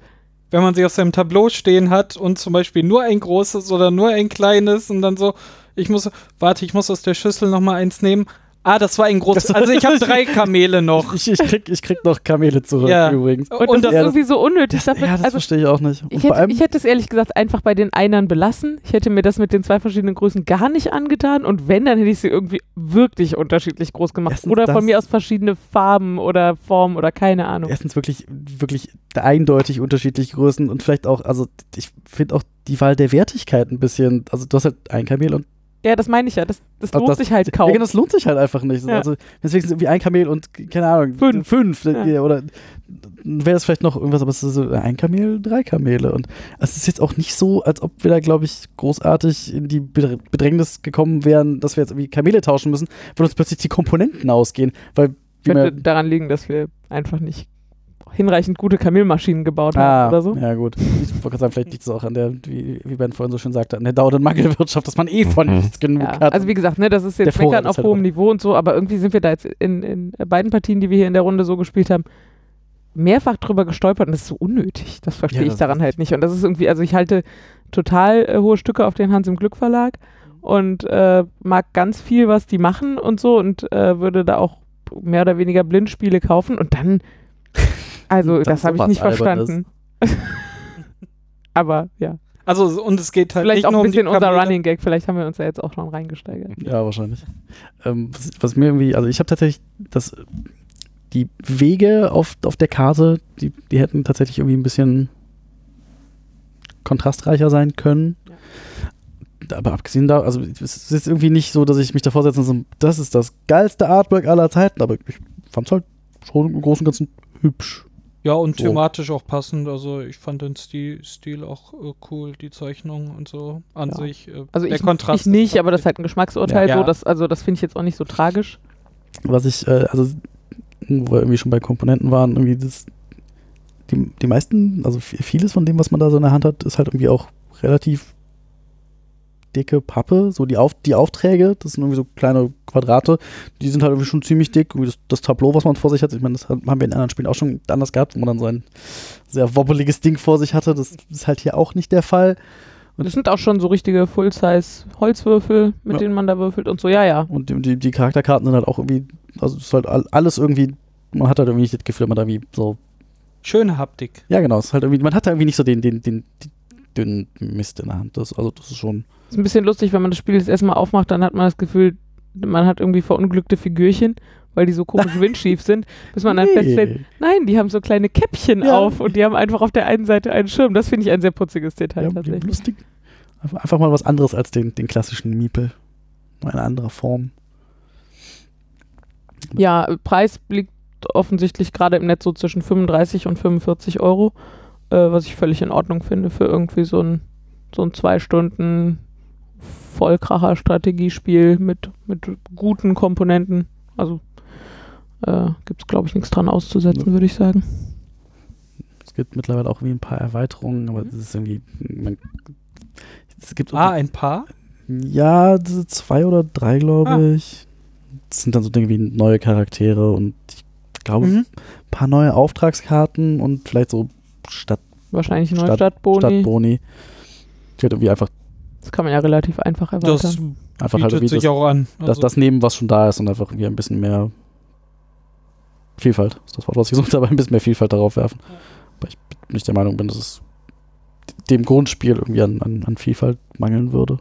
wenn man sie auf seinem Tableau stehen hat und zum Beispiel nur ein großes oder nur ein kleines und dann so, ich muss, warte, ich muss aus der Schüssel noch mal eins nehmen. Ah, das war ein großes. Also ich habe drei Kamele noch. Ich, ich, krieg, ich krieg noch Kamele zurück Ja. übrigens. Und, Und das ja, ist das- irgendwie so unnötig. Dafür, ja, das also verstehe ich auch nicht. Ich hätte, ich hätte es ehrlich gesagt einfach bei den Einern belassen. Ich hätte mir das mit den zwei verschiedenen Größen gar nicht angetan. Und wenn, dann hätte ich sie irgendwie wirklich unterschiedlich groß gemacht. Erstens oder von das- mir aus verschiedene Farben oder Formen oder keine Ahnung. erstens wirklich, wirklich eindeutig unterschiedliche Größen und vielleicht auch, also ich finde auch die Wahl der Wertigkeit ein bisschen, also du hast halt ein Kamel und Ja, das meine ich ja. Das, das lohnt das- sich halt Ja, kaum. genau, das lohnt sich halt einfach nicht. Ja. Also deswegen sind irgendwie ein Kamel und keine Ahnung, Fünf. fünf Ja. ja. oder wäre das vielleicht noch irgendwas, aber es ist so ein Kamel, drei Kamele und es ist jetzt auch nicht so, als ob wir da, glaube ich, großartig in die Bedr- Bedrängnis gekommen wären, dass wir jetzt irgendwie Kamele tauschen müssen, weil uns plötzlich die Komponenten ausgehen, weil wie Könnte daran liegen, dass wir einfach nicht hinreichend gute Kamelmaschinen gebaut Ah, haben oder so. ja gut. Ich wollte gerade sagen, vielleicht liegt es auch an der, wie, wie Ben vorhin so schön sagte, an der dauernden Mangelwirtschaft, dass man eh von Mhm. nichts genug Ja, hat. also wie gesagt, ne, das ist jetzt Meckern auf halt hohem auch- Niveau und so, aber irgendwie sind wir da jetzt in, in beiden Partien, die wir hier in der Runde so gespielt haben, mehrfach drüber gestolpert und das ist so unnötig. Das verstehe Ja, ich daran halt nicht. Und das ist irgendwie, also ich halte total äh, hohe Stücke auf den Hans im Glück Verlag und äh, mag ganz viel, was die machen und so und äh, würde da auch mehr oder weniger Blindspiele kaufen und dann, also Dann das habe ich nicht verstanden. aber ja, Also, und es geht halt vielleicht nicht auch nur ein um bisschen unser Kamele. Running Gag, vielleicht haben wir uns da jetzt auch schon reingesteigert. Ja, wahrscheinlich. Ähm, was, was mir irgendwie, also ich habe tatsächlich das, die Wege auf, auf der Karte, die, die hätten tatsächlich irgendwie ein bisschen kontrastreicher sein können. Aber abgesehen da, also es ist jetzt irgendwie nicht so, dass ich mich davor setze und so, das ist das geilste Artwork aller Zeiten, aber ich fand es halt schon im Großen und Ganzen hübsch. Ja, und So. thematisch auch passend. Also, ich fand den Stil, Stil auch äh, cool, die Zeichnung und so an Ja. sich. Äh, Also der ich, Kontrast ich nicht, aber das ist halt ein Geschmacksurteil. Ja. So, das, also das finde ich jetzt auch nicht so tragisch. Was ich, äh, also, wo wir irgendwie schon bei Komponenten waren, irgendwie das, die, die meisten, also vi- vieles von dem, was man da so in der Hand hat, ist halt irgendwie auch relativ dicke Pappe. So die, Auf, die Aufträge, das sind irgendwie so kleine Quadrate, die sind halt irgendwie schon ziemlich dick. Das, das Tableau, was man vor sich hat, ich meine, das haben wir in anderen Spielen auch schon anders gehabt, wo man dann so ein sehr wobbeliges Ding vor sich hatte. Das ist halt hier auch nicht der Fall. Das sind auch schon so richtige Full-Size-Holzwürfel, mit Ja. denen man da würfelt und so. Ja, ja. Und die, die, Charakterkarten sind halt auch irgendwie, also es ist halt all- alles irgendwie, man hat halt irgendwie nicht das Gefühl, man da irgendwie so Schöne Haptik. Ja, genau. Es ist halt irgendwie, man hat da irgendwie nicht so den, den, den, den dünnen Mist in der Hand. Das, also das ist schon. Ist ein bisschen lustig, wenn man das Spiel das erste Mal aufmacht, dann hat man das Gefühl, man hat irgendwie verunglückte Figürchen, weil die so komisch windschief sind, bis man dann feststellt, nein, die haben so kleine Käppchen Ja. auf und die haben einfach auf der einen Seite einen Schirm. Das finde ich ein sehr putziges Detail ja, tatsächlich. lustig. Einfach, mal was anderes als den, den klassischen Miepel. Eine andere Form. Ja, Preis liegt offensichtlich gerade im Netz so zwischen 35 und 45 Euro, äh, was ich völlig in Ordnung finde für irgendwie so ein, so ein zwei Stunden Vollkracher-Strategiespiel mit, mit guten Komponenten. Also äh, gibt es, glaube ich, nichts dran auszusetzen, Ja. würde ich sagen. Es gibt mittlerweile auch irgendwie ein paar Erweiterungen, aber das ist irgendwie. Man, es gibt Ah, ein Paar? ja, diese zwei oder drei, glaube Ah. ich. Das sind dann so Dinge wie neue Charaktere und ich glaube, Mhm. ein paar neue Auftragskarten und vielleicht so Stadt, Wahrscheinlich neue Stadt- Stadtboni. Stadtboni. Die halt irgendwie einfach, Das kann man ja relativ einfach erweitern. Das einfach halt bietet irgendwie sich das, auch an. das, Also, das nehmen, was schon da ist und einfach irgendwie ein bisschen mehr Vielfalt, ist das Wort, was ich gesucht habe, ein bisschen mehr Vielfalt darauf werfen. Aber ich bin nicht der Meinung bin, dass es dem Grundspiel irgendwie an, an, an Vielfalt mangeln würde.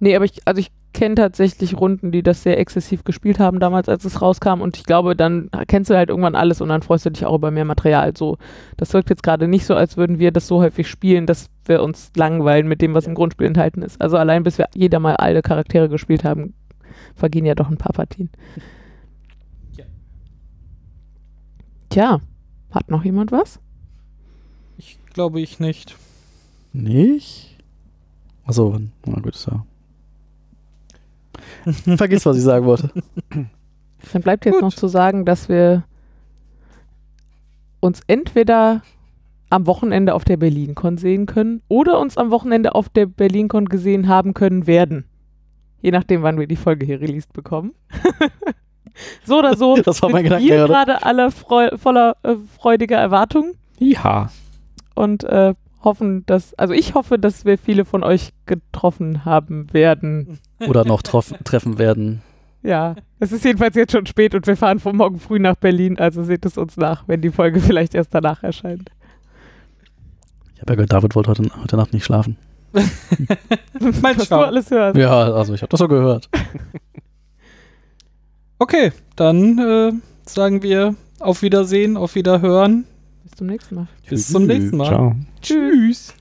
Nee, aber ich, also ich kenne tatsächlich Runden, die das sehr exzessiv gespielt haben damals, als es rauskam. Und ich glaube, dann kennst du halt irgendwann alles und dann freust du dich auch über mehr Material. So, das wirkt jetzt gerade nicht so, als würden wir das so häufig spielen, dass wir uns langweilen mit dem, was im Grundspiel enthalten ist. Also allein bis wir jeder mal alle Charaktere gespielt haben, vergehen ja doch ein paar Partien. Ja. Tja, hat noch jemand was? ich glaube ich nicht. Nicht? Achso, na gut, ist ja. Vergiss, was ich sagen wollte. Dann bleibt jetzt Gut. noch zu sagen, dass wir uns entweder am Wochenende auf der BerlinCon sehen können oder uns am Wochenende auf der BerlinCon gesehen haben können werden. Je nachdem, wann wir die Folge hier released bekommen. so oder so. Das war mein sind Gedanke wir gerade. gerade alle freu voller äh, freudiger Erwartung Ja. und äh, hoffen, dass, also ich hoffe, dass wir viele von euch getroffen haben werden. Oder noch treffen werden. Ja, es ist jedenfalls jetzt schon spät und wir fahren von morgen früh nach Berlin, also seht es uns nach, wenn die Folge vielleicht erst danach erscheint. Ich habe ja gehört, David wollte heute, heute Nacht nicht schlafen. Mal Was du alles hörst. Ja, also ich habe das so gehört. Okay, dann äh, sagen wir auf Wiedersehen, auf Wiederhören. Bis zum nächsten Mal. Bis zum nächsten Mal. Ciao. Tschüss.